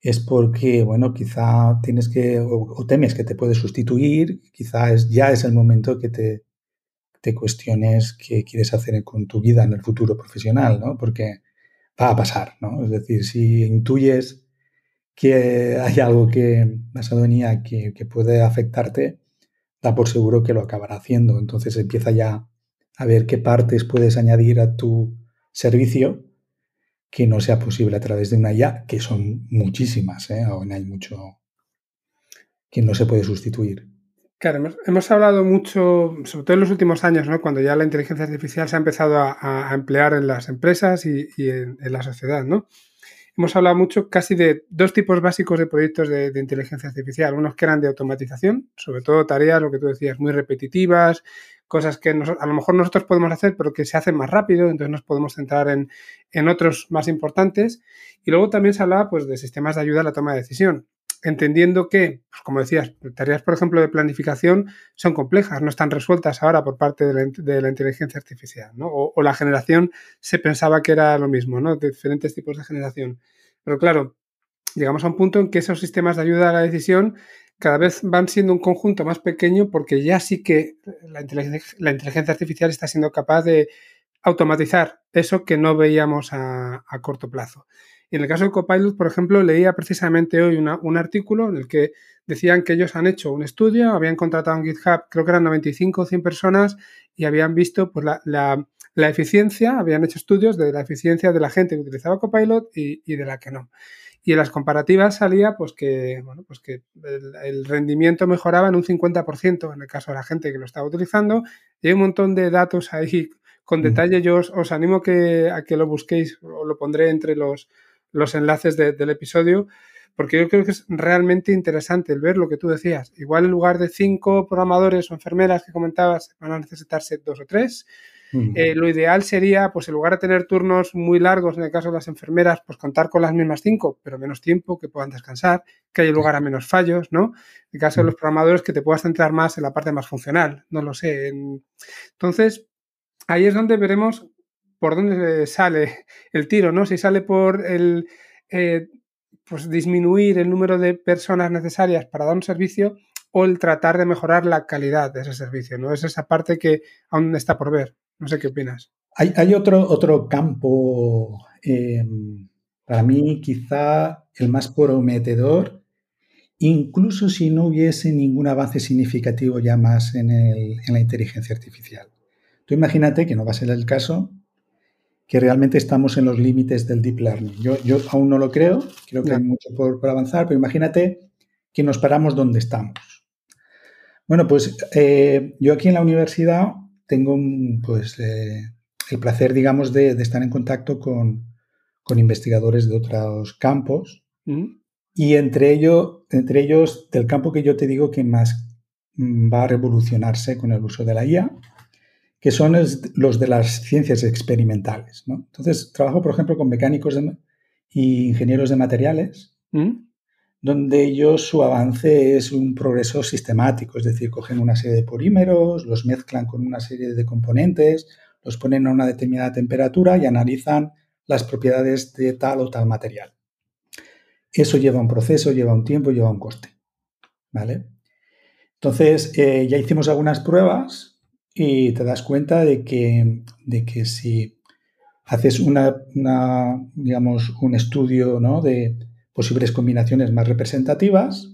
Es porque, bueno, quizá tienes que, o, temes que te puede sustituir, quizá ya es el momento que te, cuestiones qué quieres hacer con tu vida en el futuro profesional, ¿no? Porque va a pasar, ¿no? Es decir, si intuyes que hay algo que, basado en IA que, que puede afectarte, da por seguro que lo acabará haciendo. Entonces empieza ya a ver qué partes puedes añadir a tu servicio que no sea posible a través de una IA, que son muchísimas, ¿eh? aún hay mucho que no se puede sustituir. Claro, hemos, hablado mucho, sobre todo en los últimos años, ¿no? cuando ya la inteligencia artificial se ha empezado a, emplear en las empresas y, en, la sociedad. ¿no? Hemos hablado mucho casi de dos tipos básicos de proyectos de, inteligencia artificial. Unos que eran de automatización, sobre todo tareas, lo que tú decías, muy repetitivas, cosas que a lo mejor nosotros podemos hacer, pero que se hacen más rápido, entonces nos podemos centrar en, en otros más importantes. Y luego también se hablaba pues, de sistemas de ayuda a la toma de decisión, entendiendo que, pues, como decías, tareas, por ejemplo, de planificación son complejas, no están resueltas ahora por parte de la, inteligencia artificial, ¿no? O, o, la generación se pensaba que era lo mismo, ¿no? De diferentes tipos de generación. Pero claro, llegamos a un punto en que esos sistemas de ayuda a la decisión cada vez van siendo un conjunto más pequeño porque ya sí que la inteligencia, artificial está siendo capaz de automatizar eso que no veíamos a, corto plazo. Y en el caso de Copilot, por ejemplo, leía precisamente hoy un artículo en el que decían que ellos han hecho un estudio, habían contratado en GitHub, creo que eran 95 o 100 personas, y habían visto pues, la, eficiencia, habían hecho estudios de la eficiencia de la gente que utilizaba Copilot y de la que no. Y en las comparativas salía pues que, bueno, pues que el, rendimiento mejoraba en un 50% en el caso de la gente que lo estaba utilizando. Y hay un montón de datos ahí con detalle. Yo os, animo que, a que lo busquéis, o lo pondré entre los, los enlaces del episodio, porque yo creo que es realmente interesante el ver lo que tú decías. Igual en lugar de cinco programadores o enfermeras que comentabas, van a necesitarse dos o tres. Eh, lo ideal sería, pues en lugar de tener turnos muy largos, en el caso de las enfermeras, pues contar con las mismas cinco, pero menos tiempo, que puedan descansar, que haya lugar a menos fallos, ¿no? En el caso de los programadores, que te puedas centrar más en la parte más funcional, no lo sé. Entonces, ahí es donde veremos por dónde sale el tiro, ¿no? Si sale por el eh, pues disminuir el número de personas necesarias para dar un servicio o el tratar de mejorar la calidad de ese servicio, ¿no? Es esa parte que aún está por ver. No sé qué opinas. Hay, otro, otro campo, em, para mí quizá el más prometedor, incluso si no hubiese ningún avance significativo ya más en, la inteligencia artificial. Tú imagínate, que no va a ser el caso, que realmente estamos en los límites del deep learning. Yo, yo aún no lo creo, creo que hay mucho por, avanzar, pero imagínate que nos paramos donde estamos. Bueno, pues eh, yo aquí en la universidad tengo pues, eh, el placer, digamos, de, estar en contacto con, investigadores de otros campos mm. y entre, ello, entre ellos del campo que yo te digo que más mm, va a revolucionarse con el uso de la IA, que son los de las ciencias experimentales. Entonces, trabajo, por ejemplo, con mecánicos y ingenieros de materiales. Mm donde ellos su avance es un progreso sistemático, es decir, cogen una serie de polímeros, los mezclan con una serie de componentes, los ponen a una determinada temperatura y analizan las propiedades de tal o tal material. Eso lleva un proceso, lleva un tiempo, lleva un coste. ¿Vale? Entonces, eh, ya hicimos algunas pruebas y te das cuenta de que, de que si haces una, digamos, un estudio ¿no? de, posibles combinaciones más representativas.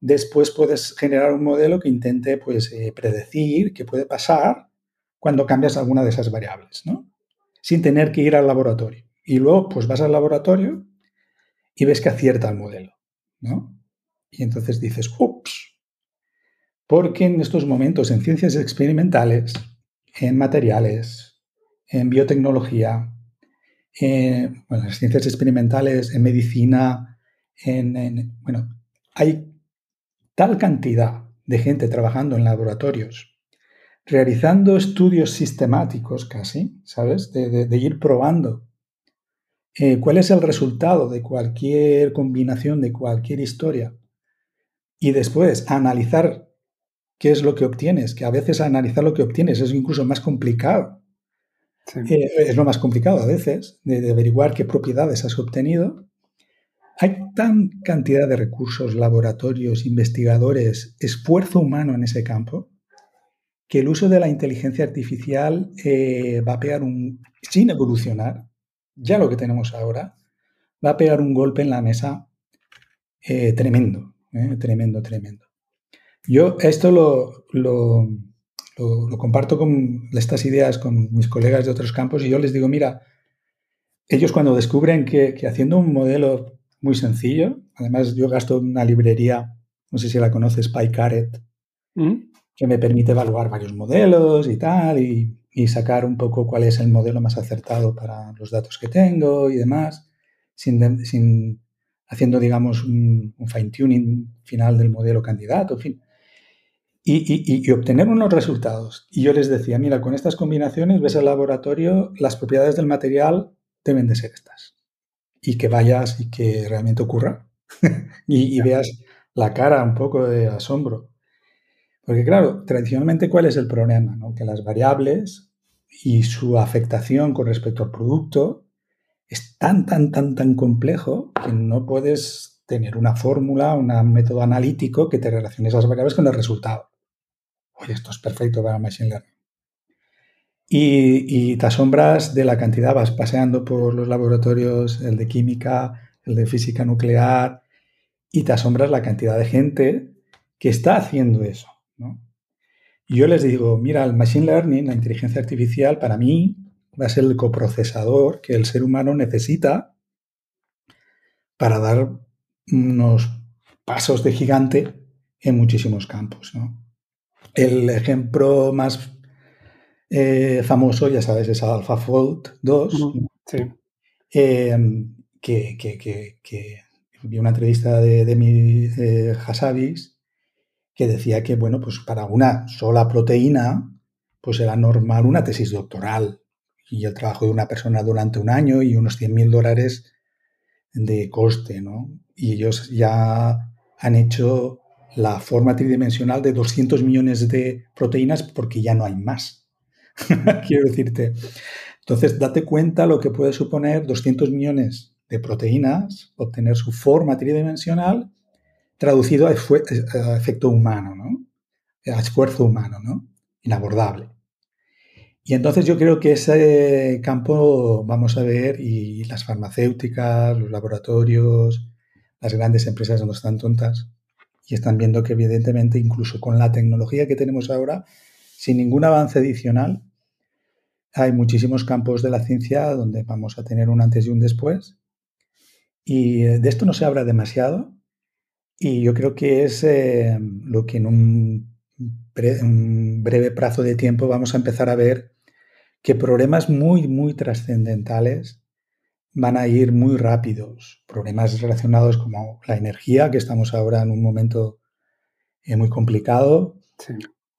Después puedes generar un modelo que intente pues, eh, predecir qué puede pasar cuando cambias alguna de esas variables, ¿no? sin tener que ir al laboratorio. Y luego pues vas al laboratorio y ves que acierta el modelo. ¿no? Y entonces dices, ups, porque en estos momentos en ciencias experimentales, en materiales, en biotecnología, en las ciencias experimentales, en medicina, en, bueno, hay tal cantidad de gente trabajando en laboratorios, realizando estudios sistemáticos casi, ¿sabes? De, ir probando eh, cuál es el resultado de cualquier combinación, de cualquier historia, y después analizar qué es lo que obtienes, que a veces analizar lo que obtienes es incluso más complicado. Eh, es lo más complicado a veces, de, averiguar qué propiedades has obtenido. Hay tan cantidad de recursos, laboratorios, investigadores, esfuerzo humano en ese campo, que el uso de la inteligencia artificial eh, va a pegar un, sin evolucionar, ya lo que tenemos ahora, va a pegar un golpe en la mesa eh, tremendo, tremendo, tremendo. Yo esto lo, lo, comparto con estas ideas con mis colegas de otros campos y yo les digo, mira, ellos cuando descubren que, haciendo un modelo muy sencillo, además yo gasto una librería, no sé si la conoces, PyCaret, ¿Mm? que me permite evaluar varios modelos y tal, y, sacar un poco cuál es el modelo más acertado para los datos que tengo y demás, sin, sin haciendo, digamos, un, un fine-tuning final del modelo candidato, en fin y, obtener unos resultados. Y yo les decía, mira, con estas combinaciones ves al laboratorio, las propiedades del material deben de ser estas. Y que vayas y que realmente ocurra. y, veas la cara un poco de asombro. Porque claro, tradicionalmente, ¿cuál es el problema? Que las variables y su afectación con respecto al producto es tan, tan, tan, tan complejo que no puedes tener una fórmula, un método analítico que te relacione esas variables con el resultado oye, esto es perfecto para Machine Learning. Y, te asombras de la cantidad, vas paseando por los laboratorios, el de química, el de física nuclear, y te asombras la cantidad de gente que está haciendo eso. Y yo les digo, mira, el Machine Learning, la inteligencia artificial, para mí va a ser el coprocesador que el ser humano necesita para dar unos pasos de gigante en muchísimos campos. ¿no? El ejemplo más eh, famoso, ya sabes, es AlphaFold 2, em, que, vi una entrevista de, de mi eh, que decía que, bueno, pues para una sola proteína, pues era normal una tesis doctoral. Y el trabajo de una persona durante un año y unos 100.000 dólares de coste, ¿no? Y ellos ya han hecho la forma tridimensional de 200 millones de proteínas porque ya no hay más. Quiero decirte. Entonces, date cuenta lo que puede suponer 200 millones de proteínas, obtener su forma tridimensional traducido a, efecto humano, ¿no? A esfuerzo humano, ¿no? Inabordable. Y entonces yo creo que ese campo vamos a ver y las farmacéuticas, los laboratorios, las grandes empresas no están tontas, y están viendo que evidentemente incluso con la tecnología que tenemos ahora, sin ningún avance adicional, hay muchísimos campos de la ciencia donde vamos a tener un antes y un después. Y eh, de esto no se habla demasiado y yo creo que es eh, lo que en un, un breve plazo de tiempo vamos a empezar a ver que problemas muy, muy trascendentales van a ir muy rápidos. Problemas relacionados como la energía, que estamos ahora en un momento eh, muy complicado,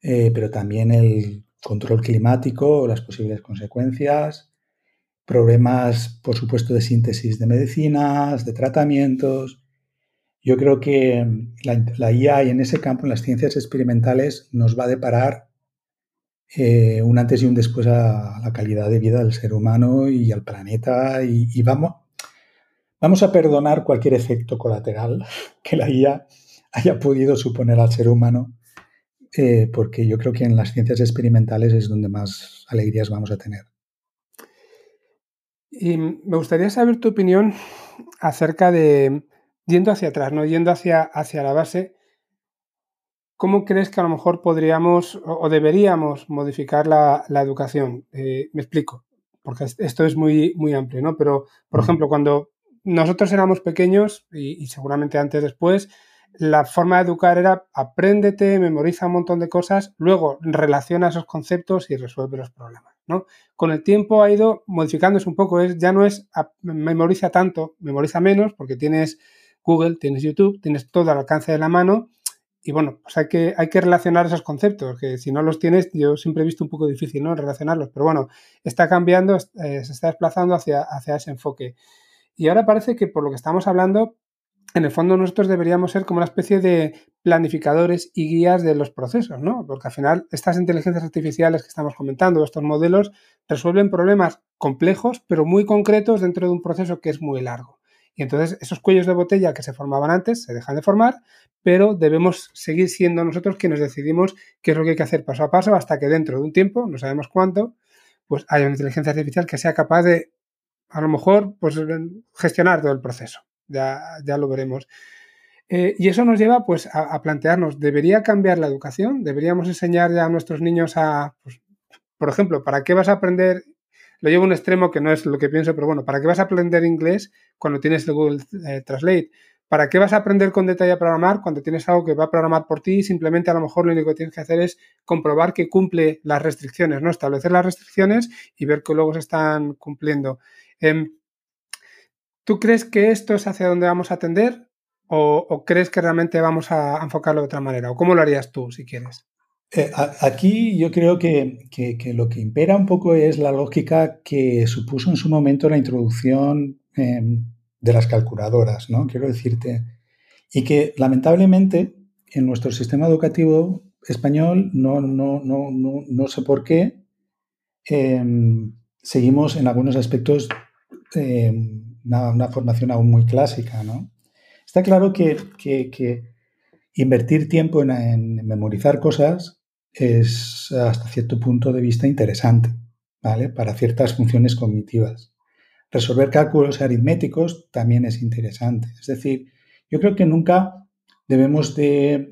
eh, pero también el control climático, las posibles consecuencias, problemas, por supuesto, de síntesis de medicinas, de tratamientos. Yo creo que la, la IA y en ese campo, en las ciencias experimentales, nos va a deparar eh, un antes y un después a la calidad de vida del ser humano y al planeta y, vamos, vamos a perdonar cualquier efecto colateral que la IA haya podido suponer al ser humano, eh, porque yo creo que en las ciencias experimentales es donde más alegrías vamos a tener. Y me gustaría saber tu opinión acerca de, yendo hacia atrás, ¿no? yendo hacia, hacia la base, ¿Cómo crees que a lo mejor podríamos o deberíamos modificar la, educación? Eh, me explico, porque esto es muy, muy amplio, ¿no? Pero, por ejemplo, cuando nosotros éramos pequeños, y, seguramente antes después, la forma de educar era apréndete, memoriza un montón de cosas, luego relaciona esos conceptos y resuelve los problemas, ¿no? Con el tiempo ha ido modificándose un poco, es, ya no es memoriza tanto, memoriza menos, porque tienes Google, tienes YouTube, tienes todo al alcance de la mano y bueno, pues hay que, hay que relacionar esos conceptos, que si no los tienes, yo siempre he visto un poco difícil, ¿no? Relacionarlos, pero bueno, está cambiando, eh, se está desplazando hacia, hacia ese enfoque. Y ahora parece que por lo que estamos hablando, en el fondo nosotros deberíamos ser como una especie de planificadores y guías de los procesos, ¿no? Porque al final estas inteligencias artificiales que estamos comentando, estos modelos, resuelven problemas complejos, pero muy concretos dentro de un proceso que es muy largo. Y entonces esos cuellos de botella que se formaban antes se dejan de formar, pero debemos seguir siendo nosotros quienes decidimos qué es lo que hay que hacer paso a paso hasta que dentro de un tiempo, no sabemos cuánto, pues haya una inteligencia artificial que sea capaz de, a lo mejor, pues gestionar todo el proceso ya, ya lo veremos. Eh, y eso nos lleva pues a, plantearnos, ¿debería cambiar la educación? ¿Deberíamos enseñar ya a nuestros niños a, pues, por ejemplo, ¿para qué vas a aprender? Lo llevo a un extremo que no es lo que pienso, pero bueno, ¿para qué vas a aprender inglés cuando tienes el Google eh, Translate? ¿Para qué vas a aprender con detalle a programar cuando tienes algo que va a programar por ti simplemente a lo mejor lo único que tienes que hacer es comprobar que cumple las restricciones, ¿no? Establecer las restricciones y ver que luego se están cumpliendo. Em, ¿Tú crees que esto es hacia donde vamos a atender o, crees que realmente vamos a enfocarlo de otra manera? ¿O cómo lo harías tú, si quieres? Eh, aquí yo creo que, lo que impera un poco es la lógica que supuso en su momento la introducción em, de las calculadoras, ¿no? Quiero decirte, y que lamentablemente en nuestro sistema educativo español, no, no, no, no sé por qué, em, seguimos en algunos aspectos em, una, formación aún muy clásica, ¿no? Está claro que, invertir tiempo en, memorizar cosas es hasta cierto punto de vista interesante, ¿vale? Para ciertas funciones cognitivas. Resolver cálculos aritméticos también es interesante. Es decir, yo creo que nunca debemos de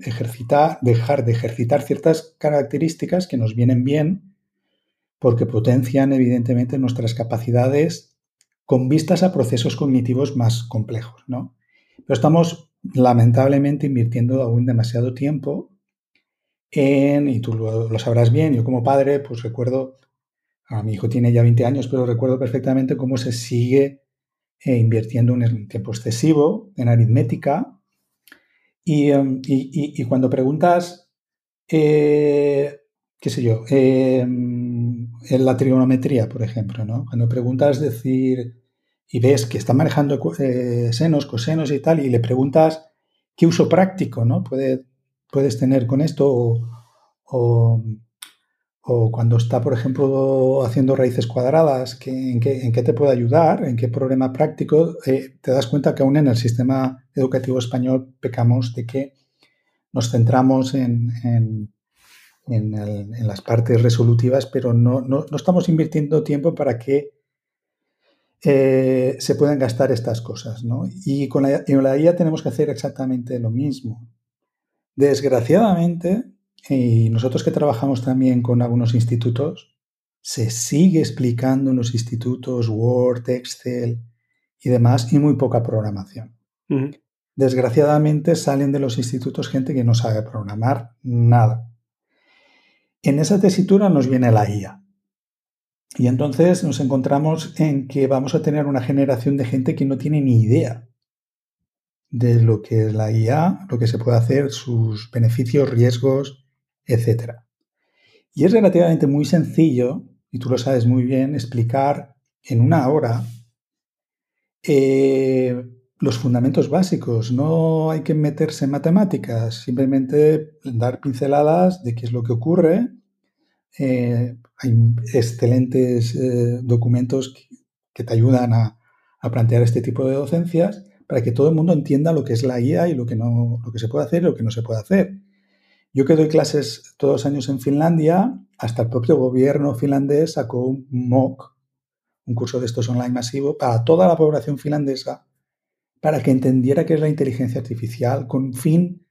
dejar de ejercitar ciertas características que nos vienen bien porque potencian evidentemente nuestras capacidades con vistas a procesos cognitivos más complejos, ¿no? Pero estamos lamentablemente invirtiendo aún demasiado tiempo y tú lo, sabrás bien, yo como padre, pues recuerdo, a mi hijo tiene ya 20 años, pero recuerdo perfectamente cómo se sigue eh, invirtiendo un tiempo excesivo en aritmética. Y, em, cuando preguntas, eh, qué sé yo, em, en la trigonometría, por ejemplo, ¿no? Cuando preguntas decir y ves que está manejando eh, senos, cosenos y tal, y le preguntas qué uso práctico, ¿no? Puede, puedes tener con esto o, cuando está, por ejemplo, haciendo raíces cuadradas, en, qué, te puede ayudar, en qué problema práctico, eh, te das cuenta que aún en el sistema educativo español pecamos de que nos centramos en, en, las partes resolutivas, pero no, no, estamos invirtiendo tiempo para que eh, se puedan gastar estas cosas. ¿no? Y con la, la IA tenemos que hacer exactamente lo mismo. Desgraciadamente, y nosotros que trabajamos también con algunos institutos, se sigue explicando en los institutos Word, Excel y demás, y muy poca programación. Desgraciadamente salen de los institutos gente que no sabe programar nada. En esa tesitura nos viene la IA. Y entonces nos encontramos en que vamos a tener una generación de gente que no tiene ni idea de lo que es la IA, lo que se puede hacer, sus beneficios, riesgos, etc. Y es relativamente muy sencillo, y tú lo sabes muy bien, explicar en una hora eh, los fundamentos básicos. No hay que meterse en matemáticas, simplemente dar pinceladas de qué es lo que ocurre. Eh, hay excelentes eh, documentos que, te ayudan a, plantear este tipo de docencias para que todo el mundo entienda lo que es la IA y lo que, no, lo que se puede hacer y lo que no se puede hacer. Yo que doy clases todos los años en Finlandia, hasta el propio gobierno finlandés sacó un MOOC, un curso de estos online masivo, para toda la población finlandesa para que entendiera qué es la inteligencia artificial con fin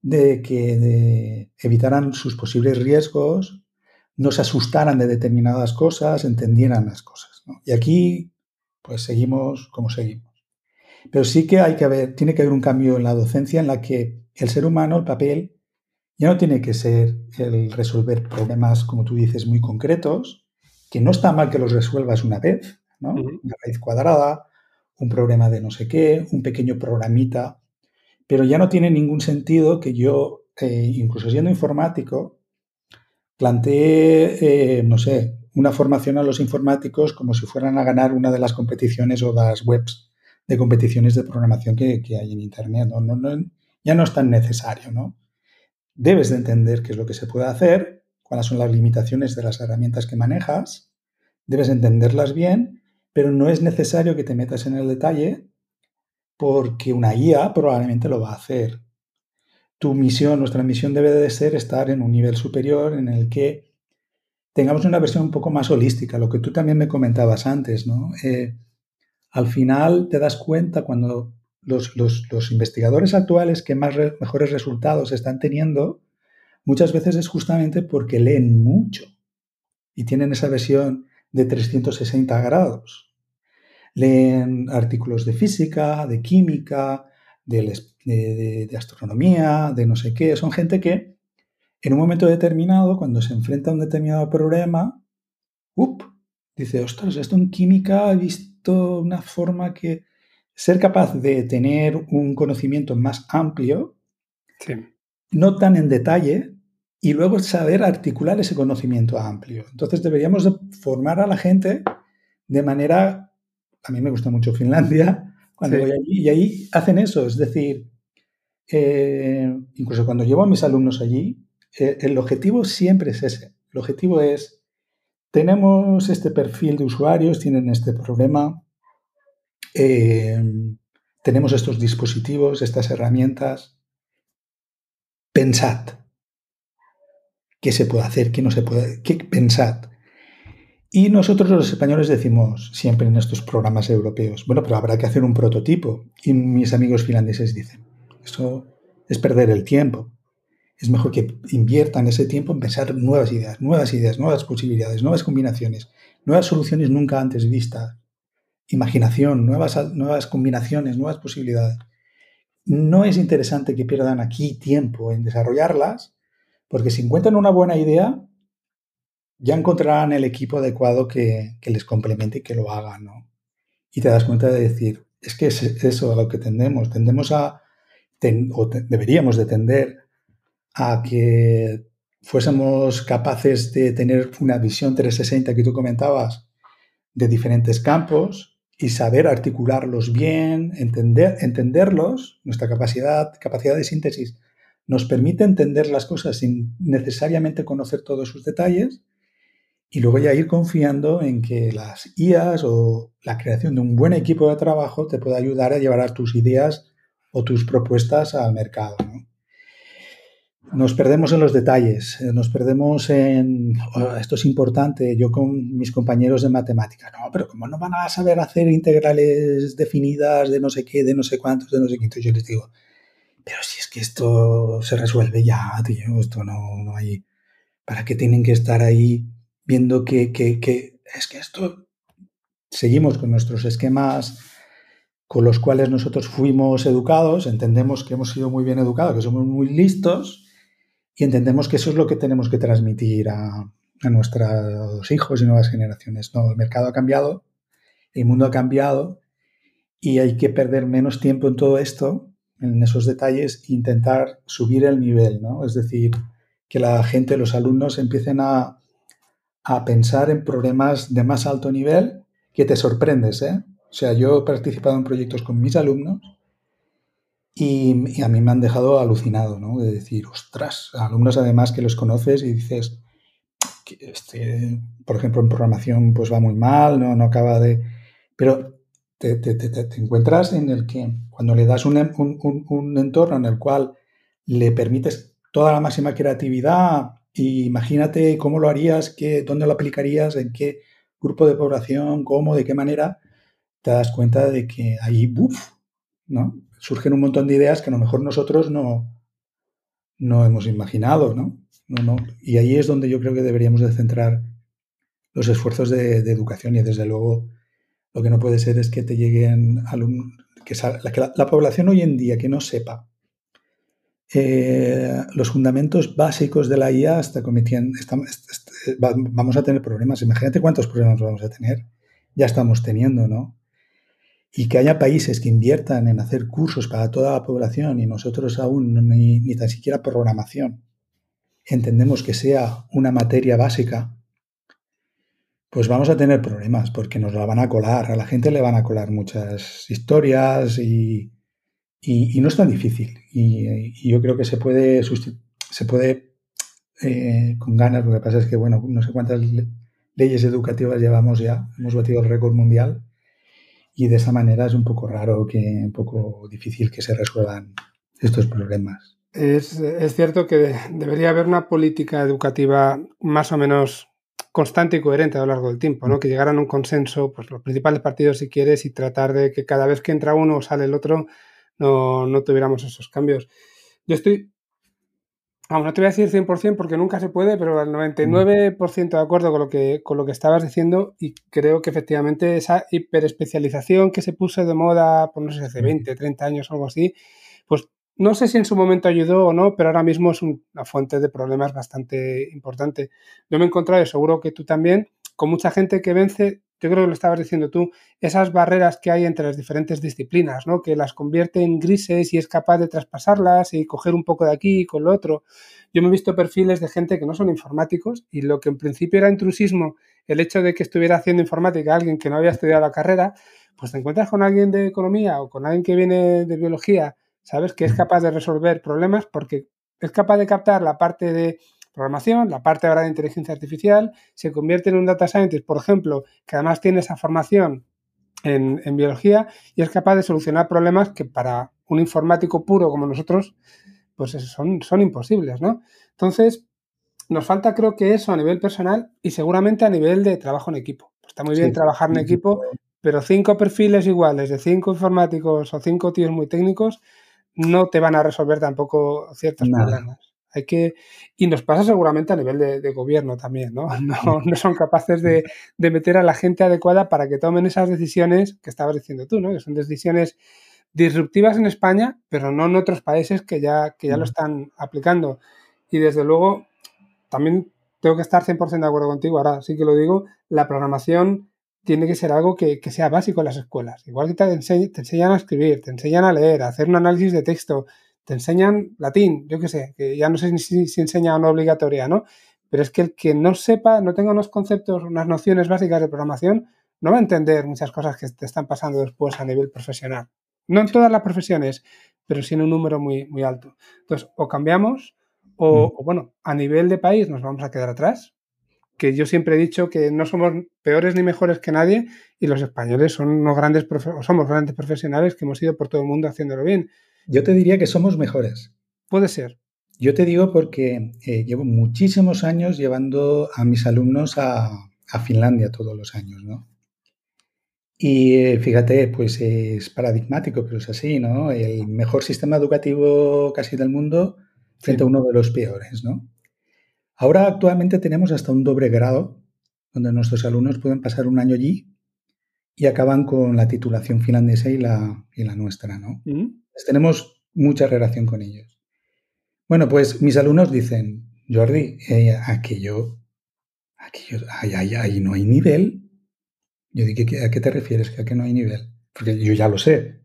de que evitaran sus posibles riesgos, no se asustaran de determinadas cosas, entendieran las cosas. Y aquí, pues seguimos como seguimos. Pero sí que hay que haber, tiene que haber un cambio en la docencia en la que el ser humano, el papel, ya no tiene que ser el resolver problemas, como tú dices, muy concretos, que no está mal que los resuelvas una vez, ¿no? Una raíz cuadrada, un problema de no sé qué, un pequeño programita, pero ya no tiene ningún sentido que yo, eh, incluso siendo informático, plantee, eh, no sé, una formación a los informáticos como si fueran a ganar una de las competiciones o las webs de competiciones de programación que, hay en Internet. ya no es tan necesario, ¿no? Debes de entender qué es lo que se puede hacer, cuáles son las limitaciones de las herramientas que manejas, debes entenderlas bien, pero no es necesario que te metas en el detalle porque una IA probablemente lo va a hacer. Tu misión, nuestra misión debe de ser estar en un nivel superior en el que tengamos una versión un poco más holística, lo que tú también me comentabas antes, ¿no? Eh, al final te das cuenta cuando los, investigadores actuales que más mejores resultados están teniendo, muchas veces es justamente porque leen mucho y tienen esa versión de 360 grados. Leen artículos de física, de química, de, astronomía, de no sé qué. Son gente que en un momento determinado, cuando se enfrenta a un determinado problema, dice, ostras, esto en química visto una forma que ser capaz de tener un conocimiento más amplio, no tan en detalle, y luego saber articular ese conocimiento amplio. Entonces deberíamos formar a la gente de manera, a mí me gusta mucho Finlandia, cuando voy allí, y ahí hacen eso, es decir, eh, incluso cuando llevo a mis alumnos allí, eh, el objetivo siempre es ese. El objetivo es, tenemos este perfil de usuarios, tienen este problema, eh, tenemos estos dispositivos, estas herramientas. Pensad. ¿Qué se puede hacer? ¿Qué no se puede? ¿Qué pensad? Y nosotros los españoles decimos siempre en estos programas europeos, bueno, pero habrá que hacer un prototipo. Y mis amigos finlandeses dicen, eso es perder el tiempo. Es mejor que inviertan ese tiempo en pensar nuevas ideas, nuevas ideas, nuevas posibilidades, nuevas combinaciones, nuevas soluciones nunca antes vistas imaginación, nuevas, nuevas combinaciones, nuevas posibilidades. No es interesante que pierdan aquí tiempo en desarrollarlas, porque si encuentran una buena idea, ya encontrarán el equipo adecuado que, les complemente y que lo haga, ¿no? Y te das cuenta de decir, es que es eso a lo que tendemos. Tendemos a, o deberíamos de tender a que fuésemos capaces de tener una visión 360 que tú comentabas de diferentes campos, y saber articularlos bien, entender, entenderlos, nuestra capacidad, capacidad de síntesis nos permite entender las cosas sin necesariamente conocer todos sus detalles y luego ya ir confiando en que las IAs o la creación de un buen equipo de trabajo te pueda ayudar a llevar tus ideas o tus propuestas al mercado nos perdemos en los detalles, eh, nos perdemos en, oh, esto es importante, yo con mis compañeros de matemáticas, no, pero ¿cómo no van a saber hacer integrales definidas de no sé qué, de no sé cuántos, de no sé qué? Entonces yo les digo, pero si es que esto se resuelve ya, tío, esto no, no hay, ¿para qué tienen que estar ahí viendo que, que, que es que esto, seguimos con nuestros esquemas con los cuales nosotros fuimos educados, entendemos que hemos sido muy bien educados, que somos muy listos, y entendemos que eso es lo que tenemos que transmitir a, nuestros hijos y nuevas generaciones. No, el mercado ha cambiado, el mundo ha cambiado y hay que perder menos tiempo en todo esto, en esos detalles, e intentar subir el nivel, ¿no? Es decir, que la gente, los alumnos empiecen a, a pensar en problemas de más alto nivel que te sorprendes, ¿eh? O sea, yo he participado en proyectos con mis alumnos y, a mí me han dejado alucinado, ¿no? De decir, ostras, alumnos además que los conoces y dices, que este, por ejemplo, en programación pues va muy mal, no, no acaba de... Pero te, te, te, encuentras en el que cuando le das un, un, un, entorno en el cual le permites toda la máxima creatividad, imagínate cómo lo harías, qué, dónde lo aplicarías, en qué grupo de población, cómo, de qué manera, te das cuenta de que ahí, ¡buf! ¿no? Surgen un montón de ideas que a lo mejor nosotros no, no hemos imaginado, ¿no? No, Y ahí es donde yo creo que deberíamos de centrar los esfuerzos de, educación y desde luego lo que no puede ser es que te lleguen alumnos, que, la, la, población hoy en día que no sepa eh, los fundamentos básicos de la IA está cometiendo, vamos a tener problemas. Imagínate cuántos problemas vamos a tener. Ya estamos teniendo, ¿no? Y que haya países que inviertan en hacer cursos para toda la población y nosotros aún ni, ni tan siquiera programación entendemos que sea una materia básica, pues vamos a tener problemas porque nos la van a colar, a la gente le van a colar muchas historias y, no es tan difícil. Y, yo creo que se puede, se puede eh, con ganas, lo que pasa es que, bueno, no sé cuántas leyes educativas llevamos ya, hemos batido el récord mundial y de esa manera es un poco raro, que un poco difícil que se resuelvan estos problemas. Es, es cierto que debería haber una política educativa más o menos constante y coherente a lo largo del tiempo, ¿no? Mm. Que llegaran a un consenso, pues los principales partidos, si quieres, y tratar de que cada vez que entra uno o sale el otro, no, no tuviéramos esos cambios. Yo estoy, vamos, no te voy a decir 100% porque nunca se puede, pero al 99% de acuerdo con lo, que, con lo que estabas diciendo y creo que efectivamente esa hiperespecialización que se puso de moda, por no sé, hace 20, 30 años o algo así, pues no sé si en su momento ayudó o no, pero ahora mismo es una fuente de problemas bastante importante. Yo me he encontrado, seguro que tú también, con mucha gente que vence, yo creo que lo estabas diciendo tú, esas barreras que hay entre las diferentes disciplinas, ¿no? que las convierte en grises y es capaz de traspasarlas y coger un poco de aquí y con lo otro. Yo me he visto perfiles de gente que no son informáticos y lo que en principio era intrusismo, el hecho de que estuviera haciendo informática alguien que no había estudiado la carrera, pues te encuentras con alguien de economía o con alguien que viene de biología ¿sabes? Que es capaz de resolver problemas porque es capaz de captar la parte de programación, la parte ahora de inteligencia artificial, se convierte en un data scientist, por ejemplo, que además tiene esa formación en, biología y es capaz de solucionar problemas que para un informático puro como nosotros, pues son, son imposibles, ¿no? Entonces, nos falta creo que eso a nivel personal y seguramente a nivel de trabajo en equipo. está muy bien trabajar en equipo, pero cinco perfiles iguales de cinco informáticos o cinco tíos muy técnicos, no te van a resolver tampoco ciertos problemas. Hay que, y nos pasa seguramente a nivel de, gobierno también, ¿no? No, son capaces de, meter a la gente adecuada para que tomen esas decisiones que estabas diciendo tú, ¿no? Que son decisiones disruptivas en España, pero no en otros países que ya, que ya lo están aplicando. Y desde luego, también tengo que estar 100% de acuerdo contigo, ahora sí que lo digo, la programación tiene que ser algo que, sea básico en las escuelas. Igual que te, enseñan a escribir, te enseñan a leer, a hacer un análisis de texto, te enseñan latín, yo qué sé, que ya no sé si, si enseña o no obligatoria, ¿no? Pero es que el que no sepa, no tenga unos conceptos, unas nociones básicas de programación, no va a entender muchas cosas que te están pasando después a nivel profesional. No en todas las profesiones, pero sí en un número muy, muy alto. Entonces, o cambiamos, o, mm. o bueno, a nivel de país nos vamos a quedar atrás, que yo siempre he dicho que no somos peores ni mejores que nadie y los españoles son unos grandes somos grandes profesionales que hemos ido por todo el mundo haciéndolo bien. Yo te diría que somos mejores. Puede ser. Yo te digo porque eh, llevo muchísimos años llevando a mis alumnos a, Finlandia todos los años, ¿no? Y eh, fíjate, pues es paradigmático, pero es así, ¿no? El mejor sistema educativo casi del mundo frente a uno de los peores, ¿no? Ahora actualmente tenemos hasta un doble grado, donde nuestros alumnos pueden pasar un año allí y acaban con la titulación finlandesa y la, y la nuestra, ¿no? Pues tenemos mucha relación con ellos. Bueno, pues mis alumnos dicen, Jordi, eh, aquello, aquello ahí, ahí, no hay nivel. Yo digo, ¿a qué te refieres que no hay nivel? Porque yo ya lo sé.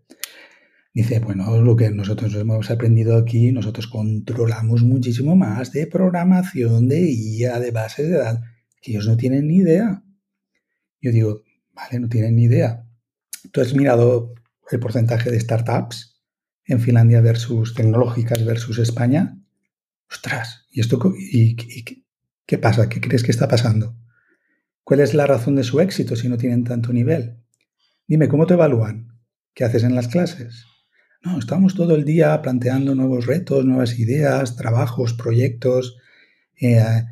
Dice, bueno, lo que nosotros hemos aprendido aquí, nosotros controlamos muchísimo más de programación, de IA, de bases de datos, que ellos no tienen ni idea. Yo digo, vale, no tienen ni idea. ¿Tú has mirado el porcentaje de startups en Finlandia versus tecnológicas versus España? Ostras, ¿y esto qué pasa? ¿Qué crees que está pasando? ¿Cuál es la razón de su éxito si no tienen tanto nivel? Dime, ¿cómo te evalúan? ¿Qué haces en las clases? No, estamos todo el día planteando nuevos retos, nuevas ideas, trabajos, proyectos, eh,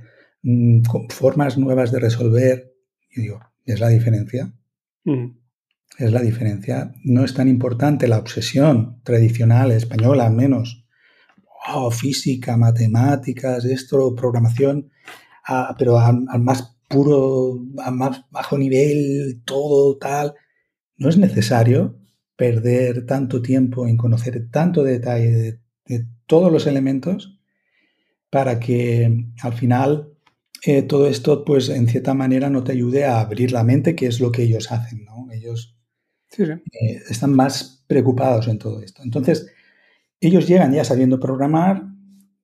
mm, formas nuevas de resolver. Y digo, ¿es la diferencia? Es la diferencia. No es tan importante la obsesión tradicional española, al menos. Oh, física, matemáticas, esto, programación, pero al más puro, al más bajo nivel, todo tal. No es necesario perder tanto tiempo en conocer tanto detalle de, todos los elementos para que al final eh, todo esto, pues en cierta manera, no te ayude a abrir la mente, que es lo que ellos hacen, ¿no? Ellos eh, están más preocupados en todo esto. Entonces, ellos llegan ya sabiendo programar,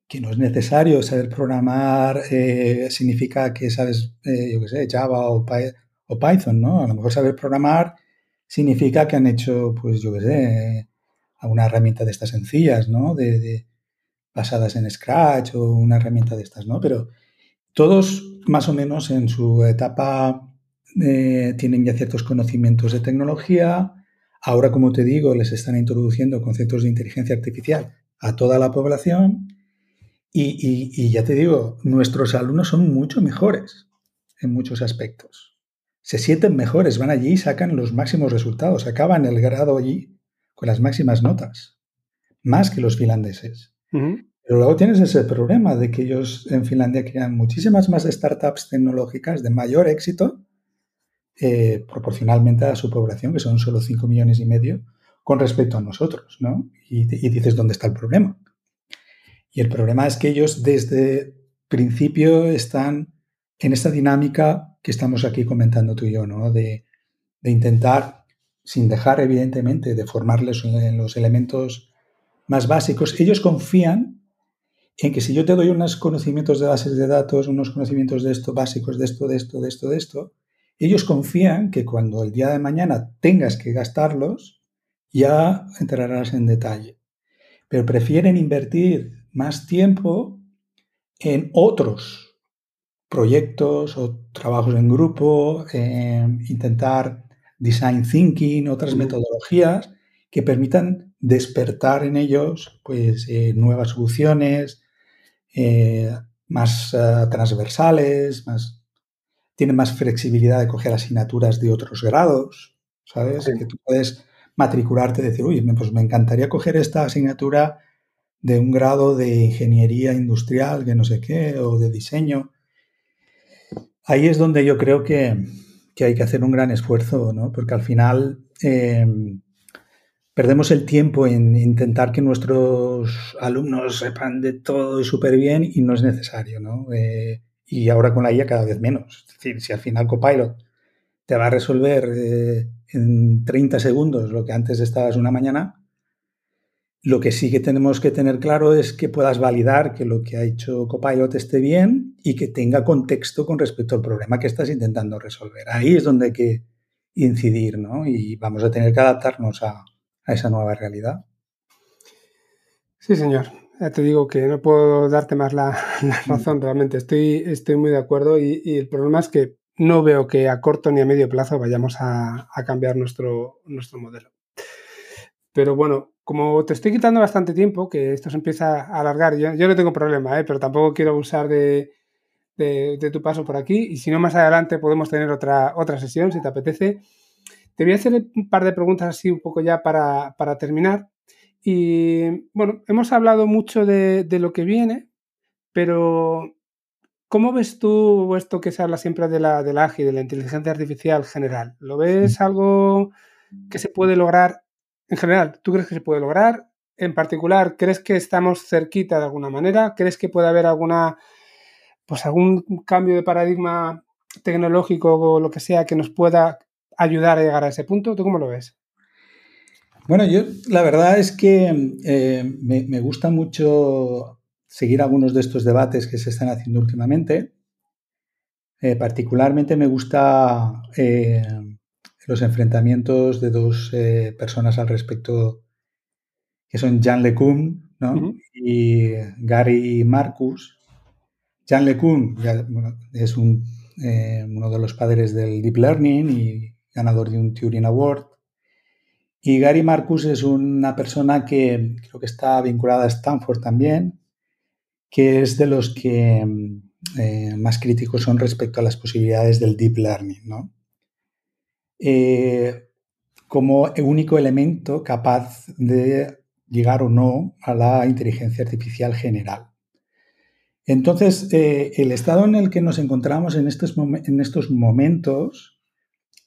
que no es necesario saber programar, eh, significa que sabes, yo qué sé, Java o o Python, ¿no? A lo mejor saber programar significa que han hecho, pues yo qué sé, alguna herramienta de estas sencillas, ¿no? De, basadas en Scratch o una herramienta de estas, ¿no? Pero todos más o menos en su etapa eh, tienen ya ciertos conocimientos de tecnología. Ahora, como te digo, les están introduciendo conceptos de inteligencia artificial a toda la población. y ya te digo, nuestros alumnos son mucho mejores en muchos aspectos se sienten mejores, van allí y sacan los máximos resultados, acaban el grado allí con las máximas notas, más que los finlandeses. Pero luego tienes ese problema de que ellos en Finlandia crean muchísimas más startups tecnológicas de mayor éxito eh, proporcionalmente a su población, que son solo 5 millones y medio, con respecto a nosotros, ¿no? Y, dices, ¿dónde está el problema? Y el problema es que ellos desde principio están en esta dinámica que estamos aquí comentando tú y yo, ¿no? De, intentar, sin dejar evidentemente de formarles en los elementos más básicos, ellos confían en que si yo te doy unos conocimientos de bases de datos, unos conocimientos de esto, básicos de esto, de esto, de esto, de esto, ellos confían que cuando el día de mañana tengas que gastarlos, ya entrarás en detalle. Pero prefieren invertir más tiempo en otros proyectos o trabajos en grupo, intentar design thinking, otras metodologías que permitan despertar en ellos pues, eh, nuevas soluciones eh, más eh, transversales, más, tienen más flexibilidad de coger asignaturas de otros grados, ¿sabes? Que tú puedes matricularte y decir, uy, pues me encantaría coger esta asignatura de un grado de ingeniería industrial, que no sé qué, o de diseño Ahí es donde yo creo que, hay que hacer un gran esfuerzo, ¿no? Porque al final em, perdemos el tiempo en intentar que nuestros alumnos sepan de todo y súper bien y no es necesario, ¿no? Eh, y ahora con la IA cada vez menos. Es decir, si al final Copilot te va a resolver eh, en 30 segundos lo que antes estabas una mañana, lo que sí que tenemos que tener claro es que puedas validar que lo que ha hecho Copilot esté bien y que tenga contexto con respecto al problema que estás intentando resolver. Ahí es donde hay que incidir, ¿no? Y vamos a tener que adaptarnos a, esa nueva realidad. Sí, señor. Ya te digo que no puedo darte más la, razón, realmente. Estoy, estoy muy de acuerdo y, el problema es que no veo que a corto ni a medio plazo vayamos a, a cambiar nuestro, nuestro modelo. Pero bueno, como te estoy quitando bastante tiempo, que esto se empieza a alargar, yo, no tengo problema, ¿eh? pero tampoco quiero abusar de, tu paso por aquí. Y si no, más adelante podemos tener otra, otra sesión, si te apetece. Te voy a hacer un par de preguntas así un poco ya para, terminar. Y bueno, hemos hablado mucho de, lo que viene, pero ¿cómo ves tú esto que se habla siempre de la, del AGI, de la inteligencia artificial general? ¿Lo ves algo que se puede lograr en general, ¿tú crees que se puede lograr? En particular, ¿crees que estamos cerquita de alguna manera? ¿Crees que puede haber alguna, pues algún cambio de paradigma tecnológico o lo que sea que nos pueda ayudar a llegar a ese punto? ¿Tú cómo lo ves? Bueno, yo la verdad es que eh, me, gusta mucho seguir algunos de estos debates que se están haciendo últimamente. Eh, particularmente me gusta eh, los enfrentamientos de dos personas al respecto, que son Jan LeCun y Gary Marcus. Jan LeCun es eh, uno de los padres del Deep Learning y ganador de un Turing Award. Y Gary Marcus es una persona que creo que está vinculada a Stanford también, que es de los que eh, más críticos son respecto a las posibilidades del Deep Learning. ¿no? Eh, como único elemento capaz de llegar o no a la inteligencia artificial general. Entonces, eh, el estado en el que nos encontramos en estos, en estos momentos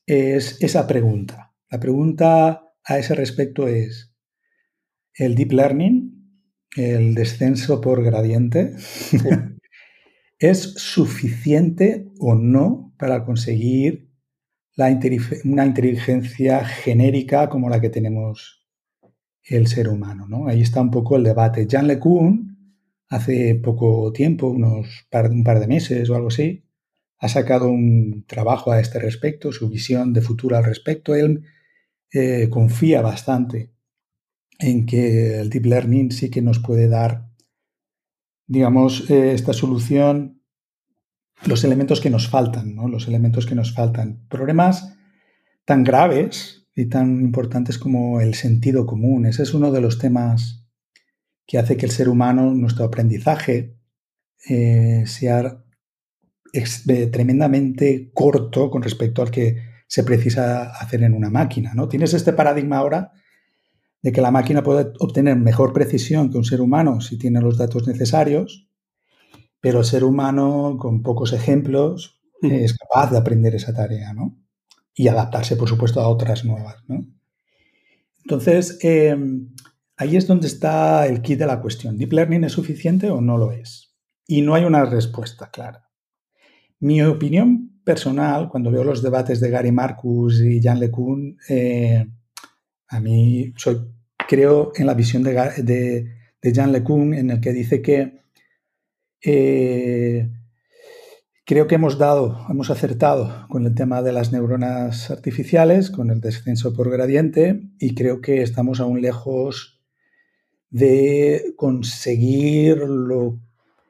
es esa pregunta. La pregunta a ese respecto es, ¿el deep learning, el descenso por gradiente, es suficiente o no para conseguir una inteligencia genérica como la que tenemos el ser humano. ¿no? Ahí está un poco el debate. Jean LeCun, hace poco tiempo, unos par, un par de meses o algo así, ha sacado un trabajo a este respecto, su visión de futuro al respecto. Él eh, confía bastante en que el deep learning sí que nos puede dar, digamos, eh, esta solución, los elementos que nos faltan, ¿no? Los elementos que nos faltan. Problemas tan graves y tan importantes como el sentido común. Ese es uno de los temas que hace que el ser humano, nuestro aprendizaje, eh, sea tremendamente corto con respecto al que se precisa hacer en una máquina. ¿no? Tienes este paradigma ahora de que la máquina puede obtener mejor precisión que un ser humano si tiene los datos necesarios, pero el ser humano, con pocos ejemplos, es capaz de aprender esa tarea ¿no? y adaptarse, por supuesto, a otras nuevas. ¿no? Entonces, em, ahí es donde está el kit de la cuestión. ¿Deep Learning es suficiente o no lo es? Y no hay una respuesta clara. Mi opinión personal, cuando veo los debates de Gary Marcus y Jan LeCun, eh, a mí soy, creo en la visión de, de, de Jan LeCun en el que dice que eh, creo que hemos dado, hemos acertado con el tema de las neuronas artificiales, con el descenso por gradiente, y creo que estamos aún lejos de conseguir lo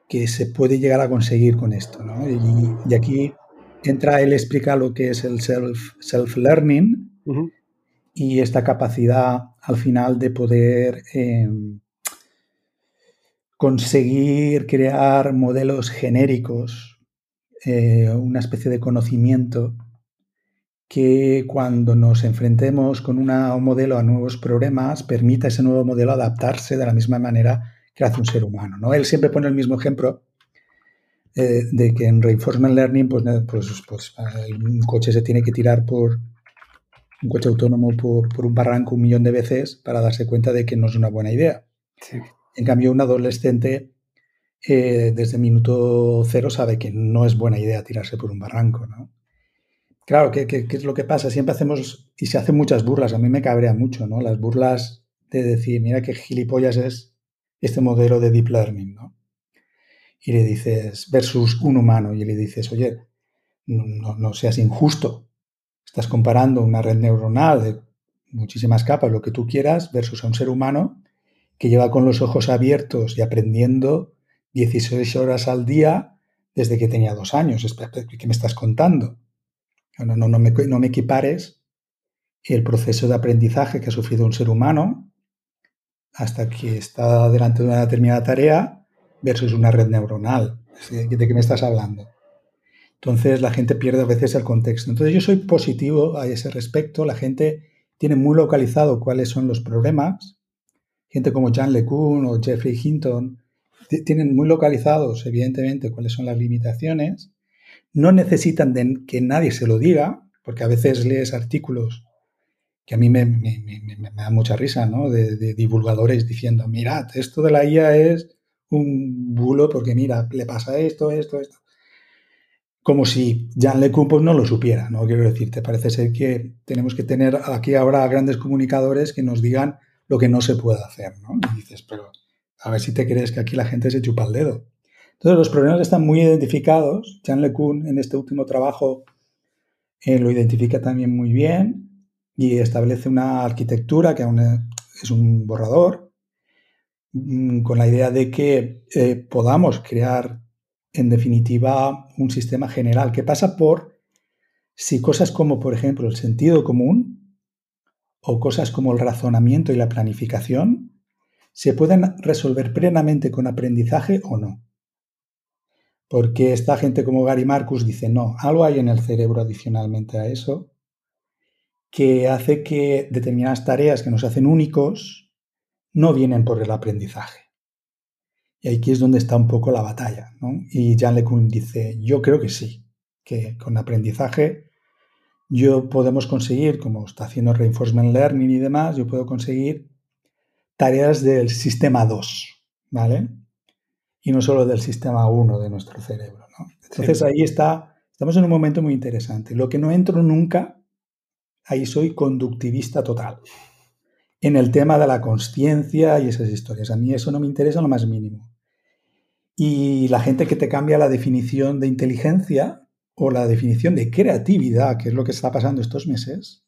que se puede llegar a conseguir con esto. ¿no? Y, aquí entra, él explica lo que es el self-learning y esta capacidad al final de poder em, conseguir crear modelos genéricos, eh, una especie de conocimiento que cuando nos enfrentemos con un modelo a nuevos problemas permita a ese nuevo modelo adaptarse de la misma manera que hace un ser humano. ¿no? Él siempre pone el mismo ejemplo eh, de que en reinforcement learning, pues, pues, pues, un coche se tiene que tirar por un coche autónomo por, un barranco un millón de veces para darse cuenta de que no es una buena idea. En cambio, un adolescente eh, desde minuto cero sabe que no es buena idea tirarse por un barranco, ¿no? Claro, ¿qué, ¿qué, es lo que pasa? Siempre hacemos, y se hacen muchas burlas, a mí me cabrea mucho, ¿no? Las burlas de decir, mira qué gilipollas es este modelo de deep learning, ¿no? Y le dices, versus un humano, y le dices, oye, no, seas injusto. Estás comparando una red neuronal de muchísimas capas, lo que tú quieras, versus a un ser humano que lleva con los ojos abiertos y aprendiendo 16 horas al día desde que tenía dos años. ¿Qué me estás contando? No, no, no, me, no me equipares el proceso de aprendizaje que ha sufrido un ser humano hasta que está delante de una determinada tarea versus una red neuronal. ¿De qué me estás hablando? Entonces la gente pierde a veces el contexto. Entonces yo soy positivo a ese respecto. La gente tiene muy localizado cuáles son los problemas. Gente como Jan LeCun o Jeffrey Hinton tienen muy localizados, evidentemente, cuáles son las limitaciones. No necesitan de que nadie se lo diga, porque a veces lees artículos que a mí me, da mucha risa, ¿no? De, divulgadores diciendo, mirad, esto de la IA es un bulo porque mira, le pasa esto, esto, esto. Como si Jan LeCun pues, no lo supiera, ¿no? Quiero decirte, parece ser que tenemos que tener aquí ahora grandes comunicadores que nos digan lo que no se puede hacer, ¿no? Y dices, pero a ver si te crees que aquí la gente se chupa el dedo. Entonces, los problemas están muy identificados. Jan LeCun en este último trabajo eh, lo identifica también muy bien y establece una arquitectura que aún es un borrador, con la idea de que eh, podamos crear, en definitiva, un sistema general que pasa por si cosas como, por ejemplo, el sentido común o cosas como el razonamiento y la planificación se pueden resolver plenamente con aprendizaje o no. Porque esta gente como Gary Marcus dice, no, algo hay en el cerebro adicionalmente a eso que hace que determinadas tareas que nos hacen únicos no vienen por el aprendizaje. Y aquí es donde está un poco la batalla. Y Jan LeCun dice, yo creo que sí, que con aprendizaje yo podemos conseguir, como está haciendo Reinforcement Learning y demás, yo puedo conseguir tareas del sistema 2, ¿vale? Y no solo del sistema 1 de nuestro cerebro. Entonces ahí está, estamos en un momento muy interesante. Lo que no entro nunca ahí soy conductivista total. En el tema de la conciencia y esas historias. A mí eso no me interesa lo más mínimo. Y la gente que te cambia la definición de inteligencia o la definición de creatividad, que es lo que está pasando estos meses,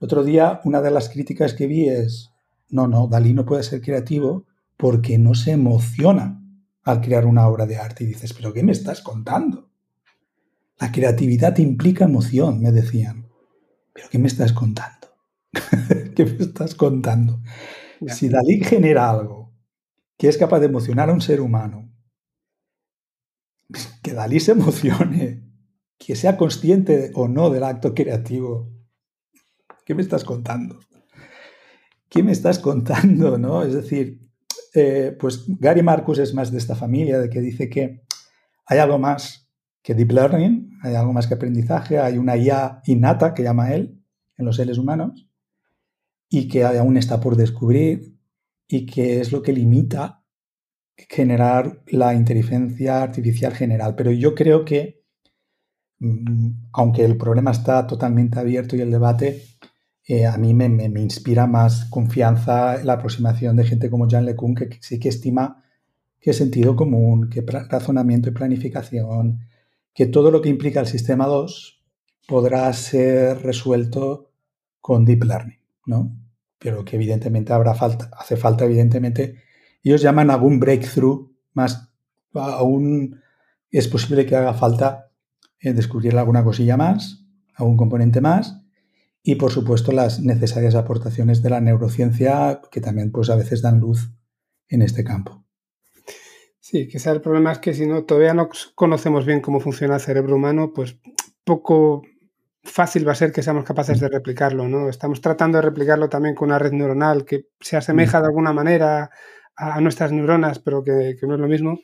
otro día una de las críticas que vi es, no, no, Dalí no puede ser creativo porque no se emociona al crear una obra de arte. Y dices, pero ¿qué me estás contando? La creatividad implica emoción, me decían. ¿Pero qué me estás contando? ¿Qué me estás contando? Si Dalí genera algo que es capaz de emocionar a un ser humano, que Dalí se emocione, que sea consciente o no del acto creativo, ¿qué me estás contando? ¿Qué me estás contando? ¿no? Es decir, eh, pues Gary Marcus es más de esta familia, de que dice que hay algo más que deep learning, hay algo más que aprendizaje, hay una IA innata, que llama él, en los seres humanos, y que aún está por descubrir, y que es lo que limita generar la inteligencia artificial general. Pero yo creo que, mm, aunque el problema está totalmente abierto y el debate, eh, a mí me, inspira más confianza la aproximación de gente como Jean LeCun, que, que sí que estima que sentido común, que razonamiento y planificación, que todo lo que implica el sistema 2 podrá ser resuelto con deep learning, Pero que evidentemente habrá falta, hace falta evidentemente, ellos llaman algún breakthrough más, aún es posible que haga falta eh, descubrir alguna cosilla más, algún componente más, y por supuesto las necesarias aportaciones de la neurociencia que también pues a veces dan luz en este campo. Sí, quizá el problema es que si no todavía no conocemos bien cómo funciona el cerebro humano, pues poco fácil va a ser que seamos capaces de replicarlo, ¿no? Estamos tratando de replicarlo también con una red neuronal que se asemeja de alguna manera a, nuestras neuronas, pero que, no es lo mismo.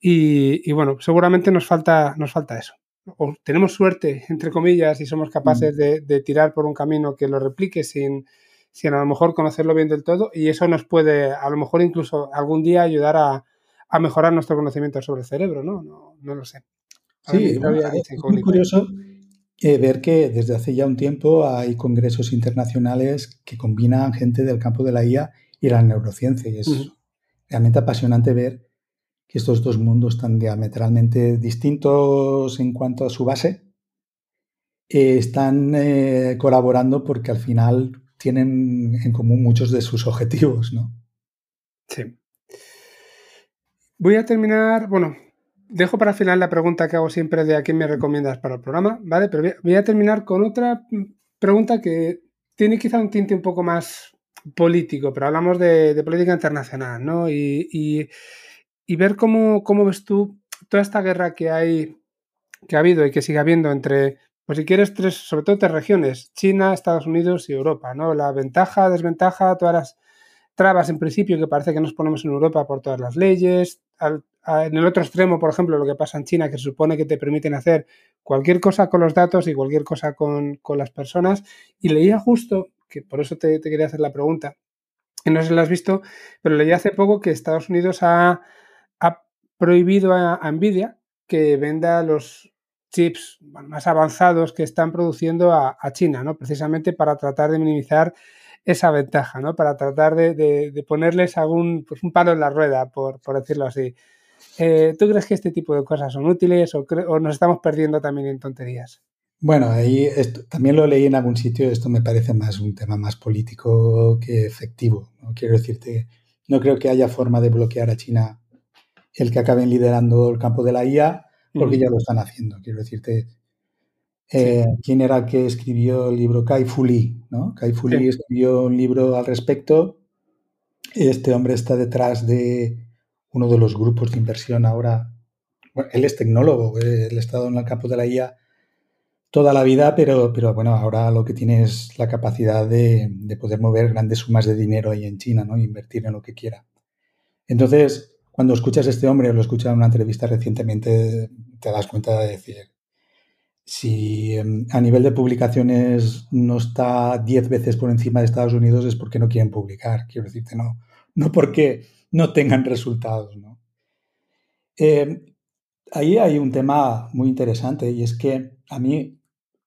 Y, bueno, seguramente nos falta, nos falta eso. O tenemos suerte, entre comillas, y somos capaces de, de tirar por un camino que lo replique sin, sin a lo mejor conocerlo bien del todo, y eso nos puede, a lo mejor incluso algún día ayudar a, a mejorar nuestro conocimiento sobre el cerebro, ¿no? No, lo sé. sí, es muy curioso eh, ver que desde hace ya un tiempo hay congresos internacionales que combinan gente del campo de la IA y la neurociencia. Y es realmente apasionante ver que estos dos mundos tan diametralmente distintos en cuanto a su base eh, están eh, colaborando porque al final tienen en común muchos de sus objetivos, ¿no? Sí. Voy a terminar, bueno, dejo para final la pregunta que hago siempre de a quién me recomiendas para el programa, ¿vale? Pero voy a terminar con otra pregunta que tiene quizá un tinte un poco más político, pero hablamos de, política internacional, ¿no? Y, ver cómo, cómo, ves tú toda esta guerra que hay, que ha habido y que sigue habiendo entre, pues si quieres, tres, sobre todo tres regiones, China, Estados Unidos y Europa, ¿no? La ventaja, desventaja, todas las trabas en principio que parece que nos ponemos en Europa por todas las leyes, en el otro extremo, por ejemplo, lo que pasa en China, que se supone que te permiten hacer cualquier cosa con los datos y cualquier cosa con, las personas. Y leía justo, que por eso te, quería hacer la pregunta, que no sé si lo has visto, pero leí hace poco que Estados Unidos ha, prohibido a, Nvidia que venda los chips más avanzados que están produciendo a, a China, ¿no? precisamente para tratar de minimizar esa ventaja, ¿no? Para tratar de, ponerles algún, pues un palo en la rueda, por, decirlo así. Eh, ¿Tú crees que este tipo de cosas son útiles o, nos estamos perdiendo también en tonterías? Bueno, ahí también lo leí en algún sitio, esto me parece más un tema más político que efectivo. ¿no? Quiero decirte, no creo que haya forma de bloquear a China el que acaben liderando el campo de la IA, porque ya lo están haciendo. Quiero decirte, eh, ¿Quién era el que escribió el libro? Kai Fu Lee, ¿no? Kai Fu Lee escribió un libro al respecto. Este hombre está detrás de uno de los grupos de inversión ahora. Bueno, él es tecnólogo, él ha estado en el campo de la IA toda la vida, pero, pero bueno, ahora lo que tiene es la capacidad de, poder mover grandes sumas de dinero ahí en China, ¿no? Invertir en lo que quiera. Entonces, cuando escuchas a este hombre o lo escuchas en una entrevista recientemente, te das cuenta de decir, si em, a nivel de publicaciones no está 10 veces por encima de Estados Unidos es porque no quieren publicar, quiero decirte, no, no porque no tengan resultados. ¿no? Em, ahí hay un tema muy interesante y es que a mí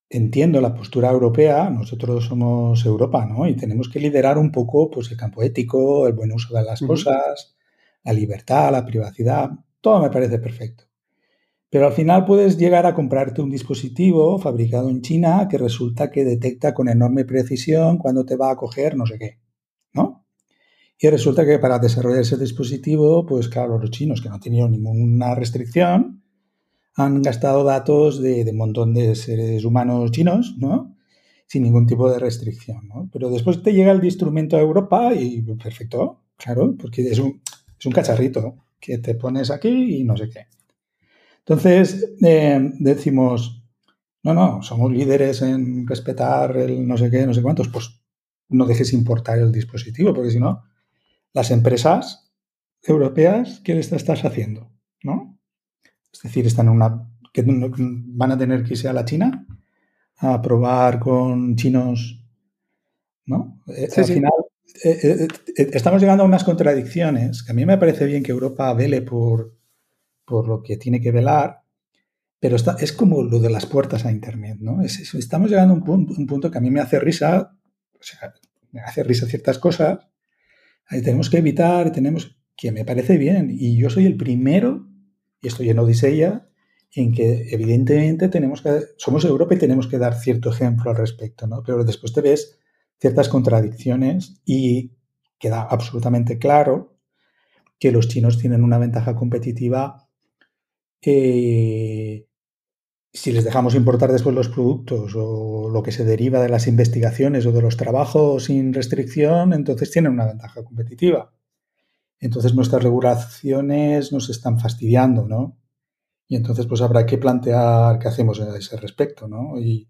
entiendo la postura europea, nosotros somos Europa, ¿no? Y tenemos que liderar un poco pues, el campo ético, el buen uso de las cosas, la libertad, la privacidad, todo me parece perfecto. Pero al final puedes llegar a comprarte un dispositivo fabricado en China que resulta que detecta con enorme precisión cuando te va a coger no sé qué, ¿no? Y resulta que para desarrollar ese dispositivo, pues claro, los chinos que no tenían ninguna restricción han gastado datos de, un montón de seres humanos chinos, ¿no? Sin ningún tipo de restricción, ¿no? Pero después te llega el instrumento a Europa y perfecto, claro, porque es un, es un cacharrito que te pones aquí y no sé qué. Entonces, eh, decimos, no, no, somos líderes en respetar el no sé qué, no sé cuántos, pues no dejes importar el dispositivo, porque si no, las empresas europeas, ¿qué les estás haciendo? ¿No? Es decir, están en una. que van a tener que irse a la China a probar con chinos. ¿No? Eh, al final, eh, estamos llegando a unas contradicciones que a mí me parece bien que Europa vele por por lo que tiene que velar, pero está, es como lo de las puertas a Internet, ¿no? estamos llegando a un punto, un punto, que a mí me hace risa, o sea, me hace risa ciertas cosas, ahí tenemos que evitar, tenemos que me parece bien, y yo soy el primero, y estoy en Odisea, en que evidentemente tenemos que, somos Europa y tenemos que dar cierto ejemplo al respecto, ¿no? Pero después te ves ciertas contradicciones y queda absolutamente claro que los chinos tienen una ventaja competitiva eh, si les dejamos importar después los productos o lo que se deriva de las investigaciones o de los trabajos sin restricción, entonces tienen una ventaja competitiva. Entonces nuestras regulaciones nos están fastidiando, ¿no? Y entonces pues habrá que plantear qué hacemos a ese respecto, ¿no? Y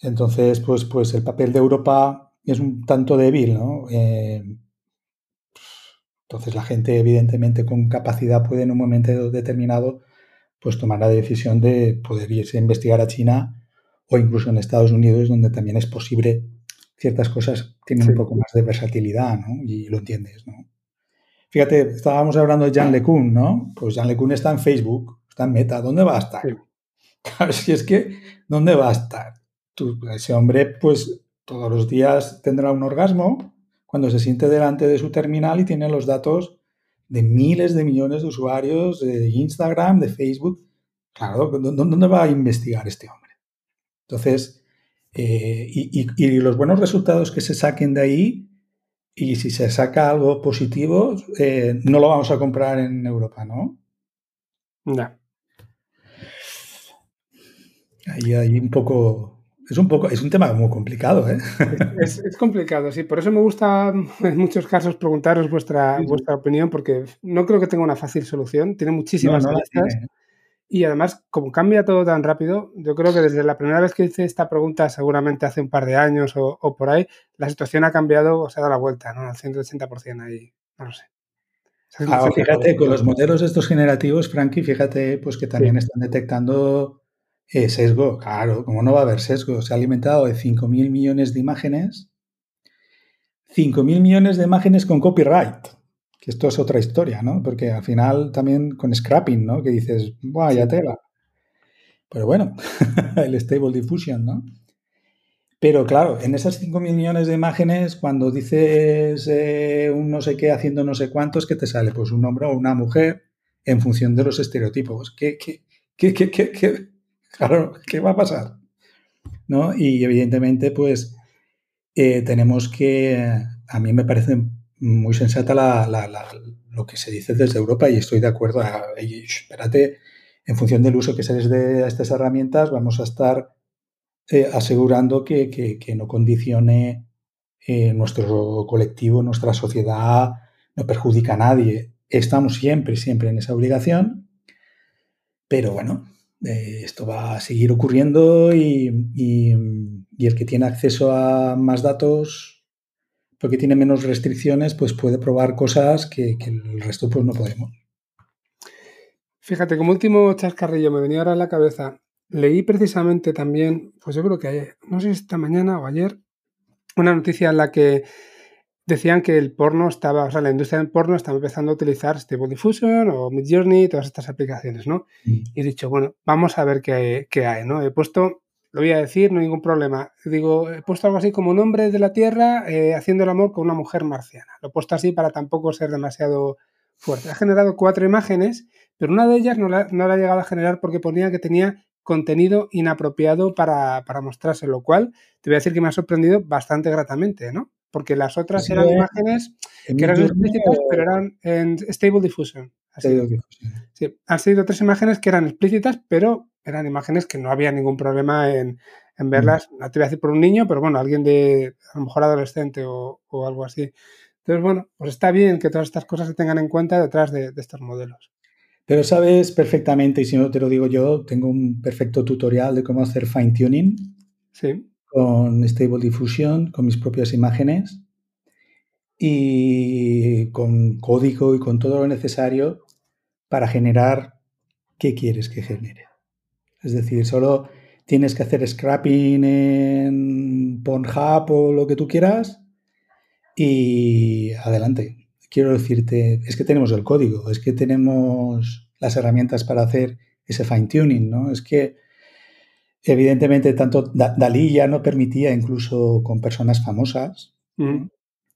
entonces pues, pues el papel de Europa es un tanto débil, ¿no? Eh, entonces la gente evidentemente con capacidad puede en un momento determinado pues tomar la decisión de poder irse a investigar a China o incluso en Estados Unidos donde también es posible ciertas cosas tienen un poco más de versatilidad, ¿no? Y lo entiendes, ¿no? Fíjate, estábamos hablando de Jan LeCun, ¿no? Pues Jan LeCun está en Facebook, está en Meta, ¿dónde va a estar? Claro, si es que, ¿dónde va a estar? ese hombre, pues todos los días tendrá un orgasmo cuando se siente delante de su terminal y tiene los datos de miles de millones de usuarios de Instagram, de Facebook. Claro, ¿dónde va a investigar este hombre? Entonces, eh, y, los buenos resultados que se saquen de ahí, y si se saca algo positivo, eh, no lo vamos a comprar en Europa, ¿no? No. Ahí hay un poco es un poco, es un tema muy complicado, ¿eh? Es, complicado, sí. Por eso me gusta en muchos casos preguntaros vuestra, vuestra opinión, porque no creo que tenga una fácil solución. Tiene muchísimas no, Y además, como cambia todo tan rápido, yo creo que desde la primera vez que hice esta pregunta, seguramente hace un par de años o, por ahí, la situación ha cambiado o se ha dado la vuelta, ¿no? Al 180% ahí, no lo sé. Ah, fíjate, con los modelos estos generativos, Frankie, fíjate, pues que también están detectando eh, sesgo, claro, como no va a haber sesgo? Se ha alimentado de 5.000 millones de imágenes, 5.000 millones de imágenes con copyright, que esto es otra historia, ¿no? Porque al final también con scrapping, ¿no? Que dices, ¡buah, tela! Pero bueno, el stable diffusion, ¿no? Pero claro, en esas 5.000 millones de imágenes, cuando dices eh, un no sé qué haciendo no sé cuántos, ¿qué te sale? Pues un hombre o una mujer en función de los estereotipos. ¿Qué, qué, qué, qué, qué Claro, ¿qué va a pasar? ¿No? Y evidentemente, pues eh, tenemos que, a mí me parece muy sensata lo que se dice desde Europa y estoy de acuerdo. espérate, en función del uso que se les dé a estas herramientas, vamos a estar eh, asegurando que, no condicione eh, nuestro colectivo, nuestra sociedad, no perjudica a nadie. Estamos siempre, siempre en esa obligación, pero bueno, eh, esto va a seguir ocurriendo y, el que tiene acceso a más datos, porque tiene menos restricciones, pues puede probar cosas que, el resto pues no podemos. Fíjate, como último chascarrillo me venía ahora a la cabeza, leí precisamente también, pues yo creo que no sé esta mañana o ayer, una noticia en la que decían que el porno estaba, o sea, la industria del porno estaba empezando a utilizar Stable Diffusion o Midjourney, todas estas aplicaciones, ¿no? Mm. Y he dicho, bueno, vamos a ver qué, hay, ¿no? He puesto, lo voy a decir, no hay ningún problema. Digo, he puesto algo así como nombre de la Tierra eh, haciendo el amor con una mujer marciana. Lo he puesto así para tampoco ser demasiado fuerte. Ha generado cuatro imágenes, pero una de ellas no la, no la ha llegado a generar porque ponía que tenía contenido inapropiado para, para mostrarse, lo cual te voy a decir que me ha sorprendido bastante gratamente, ¿no? Porque las otras Sí, eran eh, imágenes En que eran explícitas, eh, pero eran en Stable Diffusion. Sí, han sido tres imágenes que eran explícitas, pero eran imágenes que no había ningún problema en, en verlas, no te voy a decir por un niño, pero bueno, alguien de a lo mejor adolescente o, o algo así. Entonces, bueno, pues está bien que todas estas cosas se tengan en cuenta detrás de, de estos modelos. Pero sabes perfectamente, y si no te lo digo yo, tengo un perfecto tutorial de cómo hacer fine tuning Sí, con Stable Diffusion, con mis propias imágenes y con código y con todo lo necesario para generar qué quieres que genere. Es decir, solo tienes que hacer scrapping en Pornhub o lo que tú quieras y adelante. Quiero decirte, es que tenemos el código, es que tenemos las herramientas para hacer ese fine tuning, ¿no? Es que evidentemente tanto Da- Dalí ya no permitía incluso con personas famosas. Mm.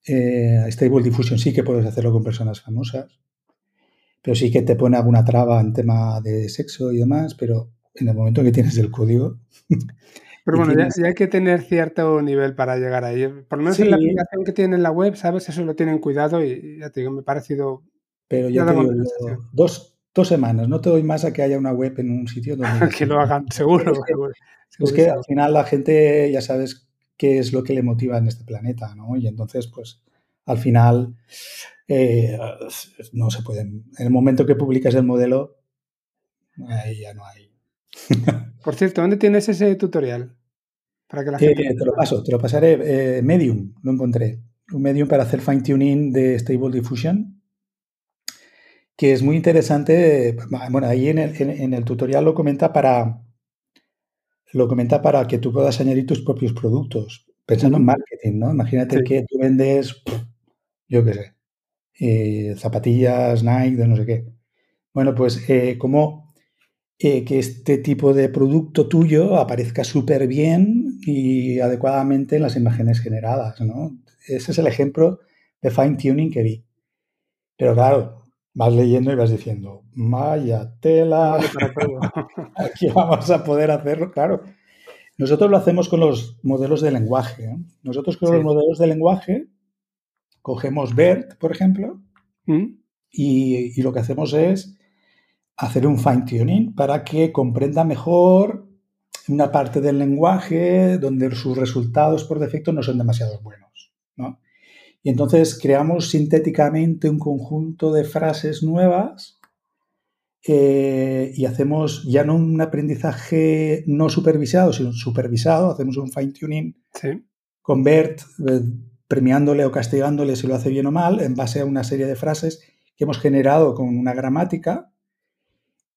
Eh, Stable Diffusion sí que puedes hacerlo con personas famosas, pero sí que te pone alguna traba en tema de sexo y demás, pero en el momento que tienes el código, Pero bueno, ya, tienes- ya hay que tener cierto nivel para llegar ahí. Por lo menos en la aplicación que tienen en la web, ¿sabes? Eso lo tienen cuidado y ya te digo, me ha parecido pero Ya te digo, dos, dos semanas, no te doy más a que haya una web en un sitio donde... que lo hagan, seguro. Es que- seguro, Es que segurísimo. al final la gente ya sabes qué es lo que le motiva en este planeta, ¿no? Y entonces, pues, al final eh, no se pueden. En el momento que publicas el modelo, ahí ya no hay. Por cierto, ¿dónde tienes ese tutorial? Para que la Eh, gente... te lo paso, te lo pasaré. Eh, Medium, lo encontré. Un Medium para hacer fine tuning de Stable Diffusion, que es muy interesante. Bueno, ahí en el, en- en el tutorial lo comenta para lo comenta para que tú puedas añadir tus propios productos, pensando en marketing, ¿no? Imagínate Sí. que tú vendes, yo qué sé, eh, zapatillas, Nike, de no sé qué. Bueno, pues eh, como eh, que este tipo de producto tuyo aparezca súper bien y adecuadamente en las imágenes generadas, ¿no? Ese es el ejemplo de fine tuning que vi. Pero claro, vas leyendo y vas diciendo, vaya tela, Vale para todo. aquí vamos a poder hacerlo, claro. Nosotros lo hacemos con los modelos de lenguaje. ¿eh? Nosotros con Sí. los modelos de lenguaje cogemos BERT, por ejemplo, ¿Mm? y, y lo que hacemos es hacer un fine tuning para que comprenda mejor una parte del lenguaje donde sus resultados por defecto no son demasiado buenos. ¿no? Y entonces creamos sintéticamente un conjunto de frases nuevas eh, y hacemos ya no un aprendizaje no supervisado, sino supervisado, hacemos un fine tuning Sí. con BERT eh, premiándole o castigándole si lo hace bien o mal en base a una serie de frases que hemos generado con una gramática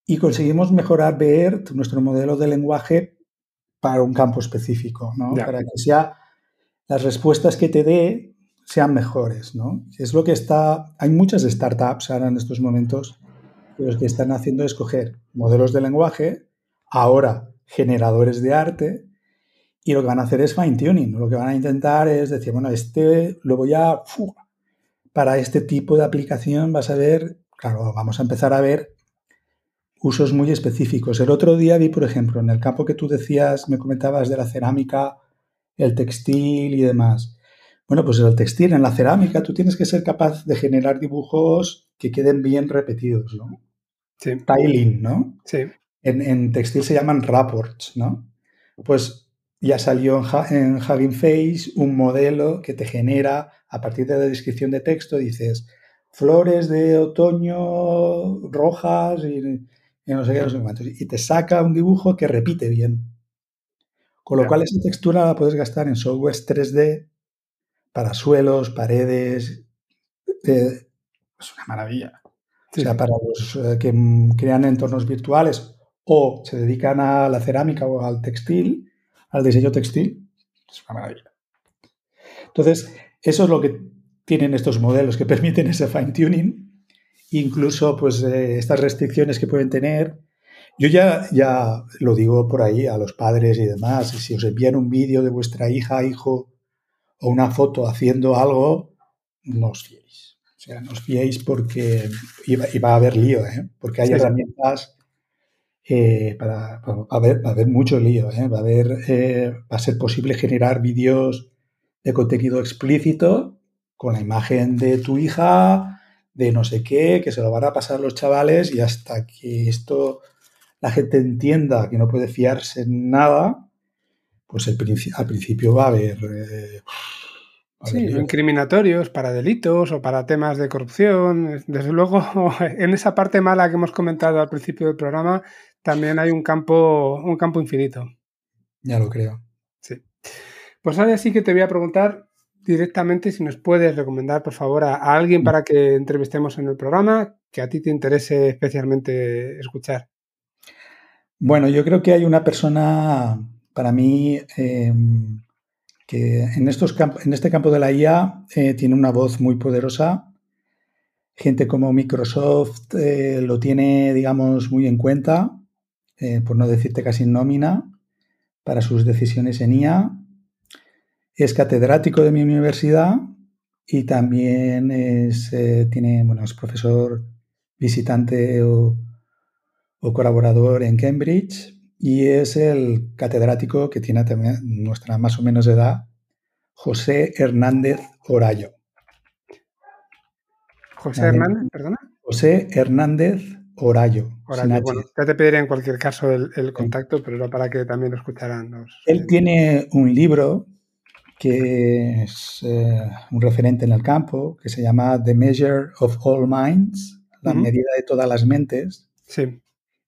y conseguimos mejorar BERT, nuestro modelo de lenguaje, para un campo específico, ¿no? Para que sea las respuestas que te dé sean mejores. ¿no? Es lo que está. Hay muchas startups ahora en estos momentos que lo que están haciendo es coger modelos de lenguaje, ahora generadores de arte, y lo que van a hacer es fine tuning. Lo que van a intentar es decir, bueno, este lo voy a. Para este tipo de aplicación vas a ver, claro, vamos a empezar a ver usos muy específicos. El otro día vi, por ejemplo, en el campo que tú decías, me comentabas de la cerámica, el textil y demás. Bueno, pues en el textil, en la cerámica, tú tienes que ser capaz de generar dibujos que queden bien repetidos, ¿no? Sí. Tiling, ¿no? Sí. En, en textil se llaman rapports, ¿no? Pues ya salió en, Ha- en Hugging Face un modelo que te genera, a partir de la descripción de texto, dices flores de otoño rojas y, y no sé qué, no sé cuántos. Y te saca un dibujo que repite bien. Con lo cual esa textura la puedes gastar en softwares 3D para suelos, paredes. eh, es una maravilla. Sí, o sea, para los eh, que crean entornos virtuales o se dedican a la cerámica o al textil, al diseño textil, es una maravilla. Entonces, eso es lo que tienen estos modelos que permiten ese fine tuning, incluso pues eh, estas restricciones que pueden tener. Yo ya, ya lo digo por ahí a los padres y demás, si os envían un vídeo de vuestra hija, hijo o una foto haciendo algo, no os fiéis. O sea, no os fiéis porque iba, va a haber lío, ¿eh? porque hay herramientas eh, para, va, a haber, va, a haber, mucho lío, ¿eh? va, a haber, eh, va a ser posible generar vídeos de contenido explícito con la imagen de tu hija, de no sé qué, que se lo van a pasar los chavales y hasta que esto la gente entienda que no puede fiarse en nada, pues el, al principio va a haber... Eh, sí, incriminatorios para delitos o para temas de corrupción. Desde luego, en esa parte mala que hemos comentado al principio del programa, también hay un campo, un campo infinito. Ya lo creo. Sí. Pues ahora sí que te voy a preguntar directamente si nos puedes recomendar, por favor, a, alguien mm. para que entrevistemos en el programa que a ti te interese especialmente escuchar. Bueno, yo creo que hay una persona, para mí, em, que en, estos en este campo de la IA eh, tiene una voz muy poderosa. Gente como Microsoft eh, lo tiene, digamos, muy en cuenta, eh, por no decirte casi en nómina, para sus decisiones en IA es catedrático de mi universidad y también es, tiene, bueno, es profesor visitante o, colaborador en Cambridge y es el catedrático que tiene también nuestra más o menos edad, José Hernández Orayo. José Hernández, perdona. José Hernández Orayo. Bueno, ya te pediré en cualquier caso el, contacto, pero era para que también lo escucharan los... Él tiene un libro que es eh, un referente en el campo, que se llama The Measure of All Minds, la medida de todas las mentes, sí.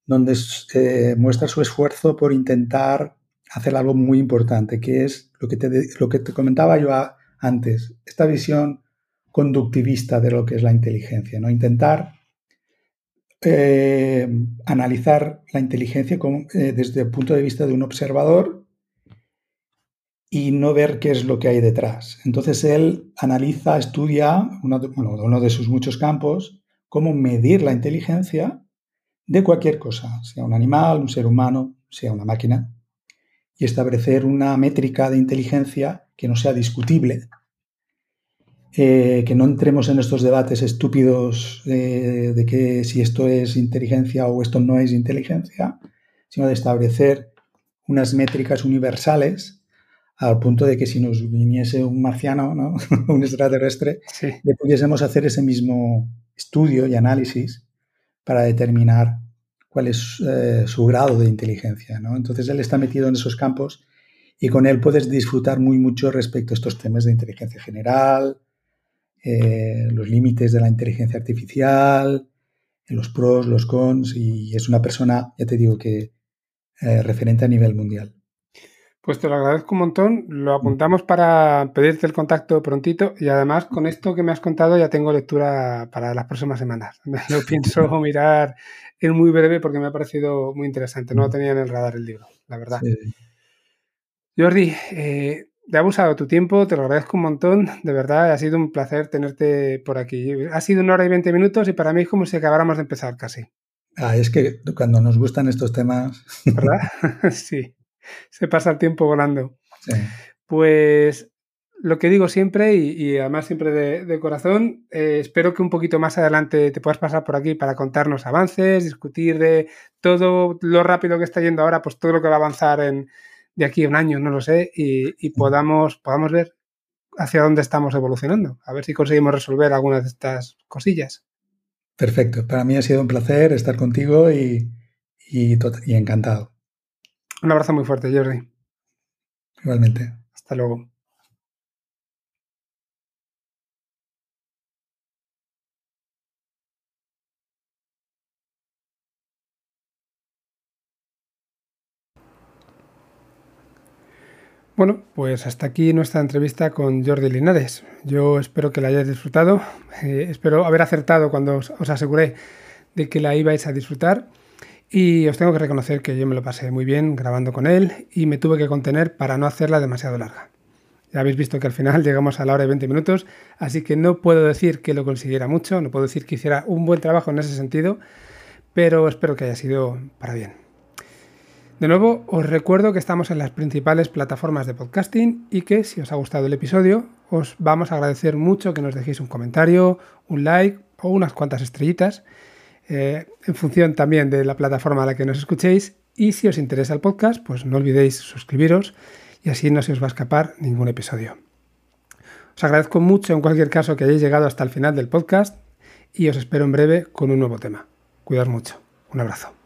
Donde eh, muestra su esfuerzo por intentar hacer algo muy importante, que es lo que te, lo que te comentaba yo antes, esta visión conductivista de lo que es la inteligencia, ¿no? Intentar eh, analizar la inteligencia desde el punto de vista de un observador y no ver qué es lo que hay detrás. Entonces él analiza, estudia, uno de sus muchos campos, cómo medir la inteligencia de cualquier cosa, sea un animal, un ser humano, sea una máquina, y establecer una métrica de inteligencia que no sea discutible, eh, que no entremos en estos debates estúpidos eh, de que si esto es inteligencia o esto no es inteligencia, sino de establecer unas métricas universales al punto de que si nos viniese un marciano, ¿no? un extraterrestre, le pudiésemos hacer ese mismo estudio y análisis para determinar cuál es eh, su grado de inteligencia. ¿no? Entonces él está metido en esos campos y con él puedes disfrutar muy mucho respecto a estos temas de inteligencia general, eh, los límites de la inteligencia artificial, los pros, los cons, y es una persona, ya te digo, que eh, referente a nivel mundial. Pues te lo agradezco un montón. Lo mm. apuntamos para pedirte el contacto prontito y además con esto que me has contado ya tengo lectura para las próximas semanas. Lo pienso mirar en muy breve porque me ha parecido muy interesante. No lo tenía en el radar el libro, la verdad. Jordi, eh, te ha abusado tu tiempo, te lo agradezco un montón. De verdad, ha sido un placer tenerte por aquí. Ha sido una hora y veinte minutos y para mí es como si acabáramos de empezar casi. Ah, es que cuando nos gustan estos temas. ¿Verdad? sí se pasa el tiempo volando. Pues lo que digo siempre, y, además siempre de, corazón, eh, espero que un poquito más adelante te puedas pasar por aquí para contarnos avances, discutir de todo lo rápido que está yendo ahora, pues todo lo que va a avanzar en, de aquí a un año, no lo sé, y, podamos, podamos ver hacia dónde estamos evolucionando, a ver si conseguimos resolver algunas de estas cosillas. Perfecto, para mí ha sido un placer estar contigo y, y encantado. Un abrazo muy fuerte, Jordi. Igualmente. Hasta luego. Bueno, pues hasta aquí nuestra entrevista con Jordi Linares. Yo espero que la hayáis disfrutado. Eh, espero haber acertado cuando os aseguré de que la ibais a disfrutar. Y os tengo que reconocer que yo me lo pasé muy bien grabando con él y me tuve que contener para no hacerla demasiado larga. Ya habéis visto que al final llegamos a la hora y 20 minutos, así que no puedo decir que lo consiguiera mucho, no puedo decir que hiciera un buen trabajo en ese sentido, pero espero que haya sido para bien. De nuevo, os recuerdo que estamos en las principales plataformas de podcasting y que si os ha gustado el episodio, os vamos a agradecer mucho que nos dejéis un comentario, un like o unas cuantas estrellitas, eh, en función también de la plataforma a la que nos escuchéis. Y si os interesa el podcast, pues no olvidéis suscribiros y así no se os va a escapar ningún episodio. Os agradezco mucho en cualquier caso que hayáis llegado hasta el final del podcast y os espero en breve con un nuevo tema. Cuidad mucho. Un abrazo.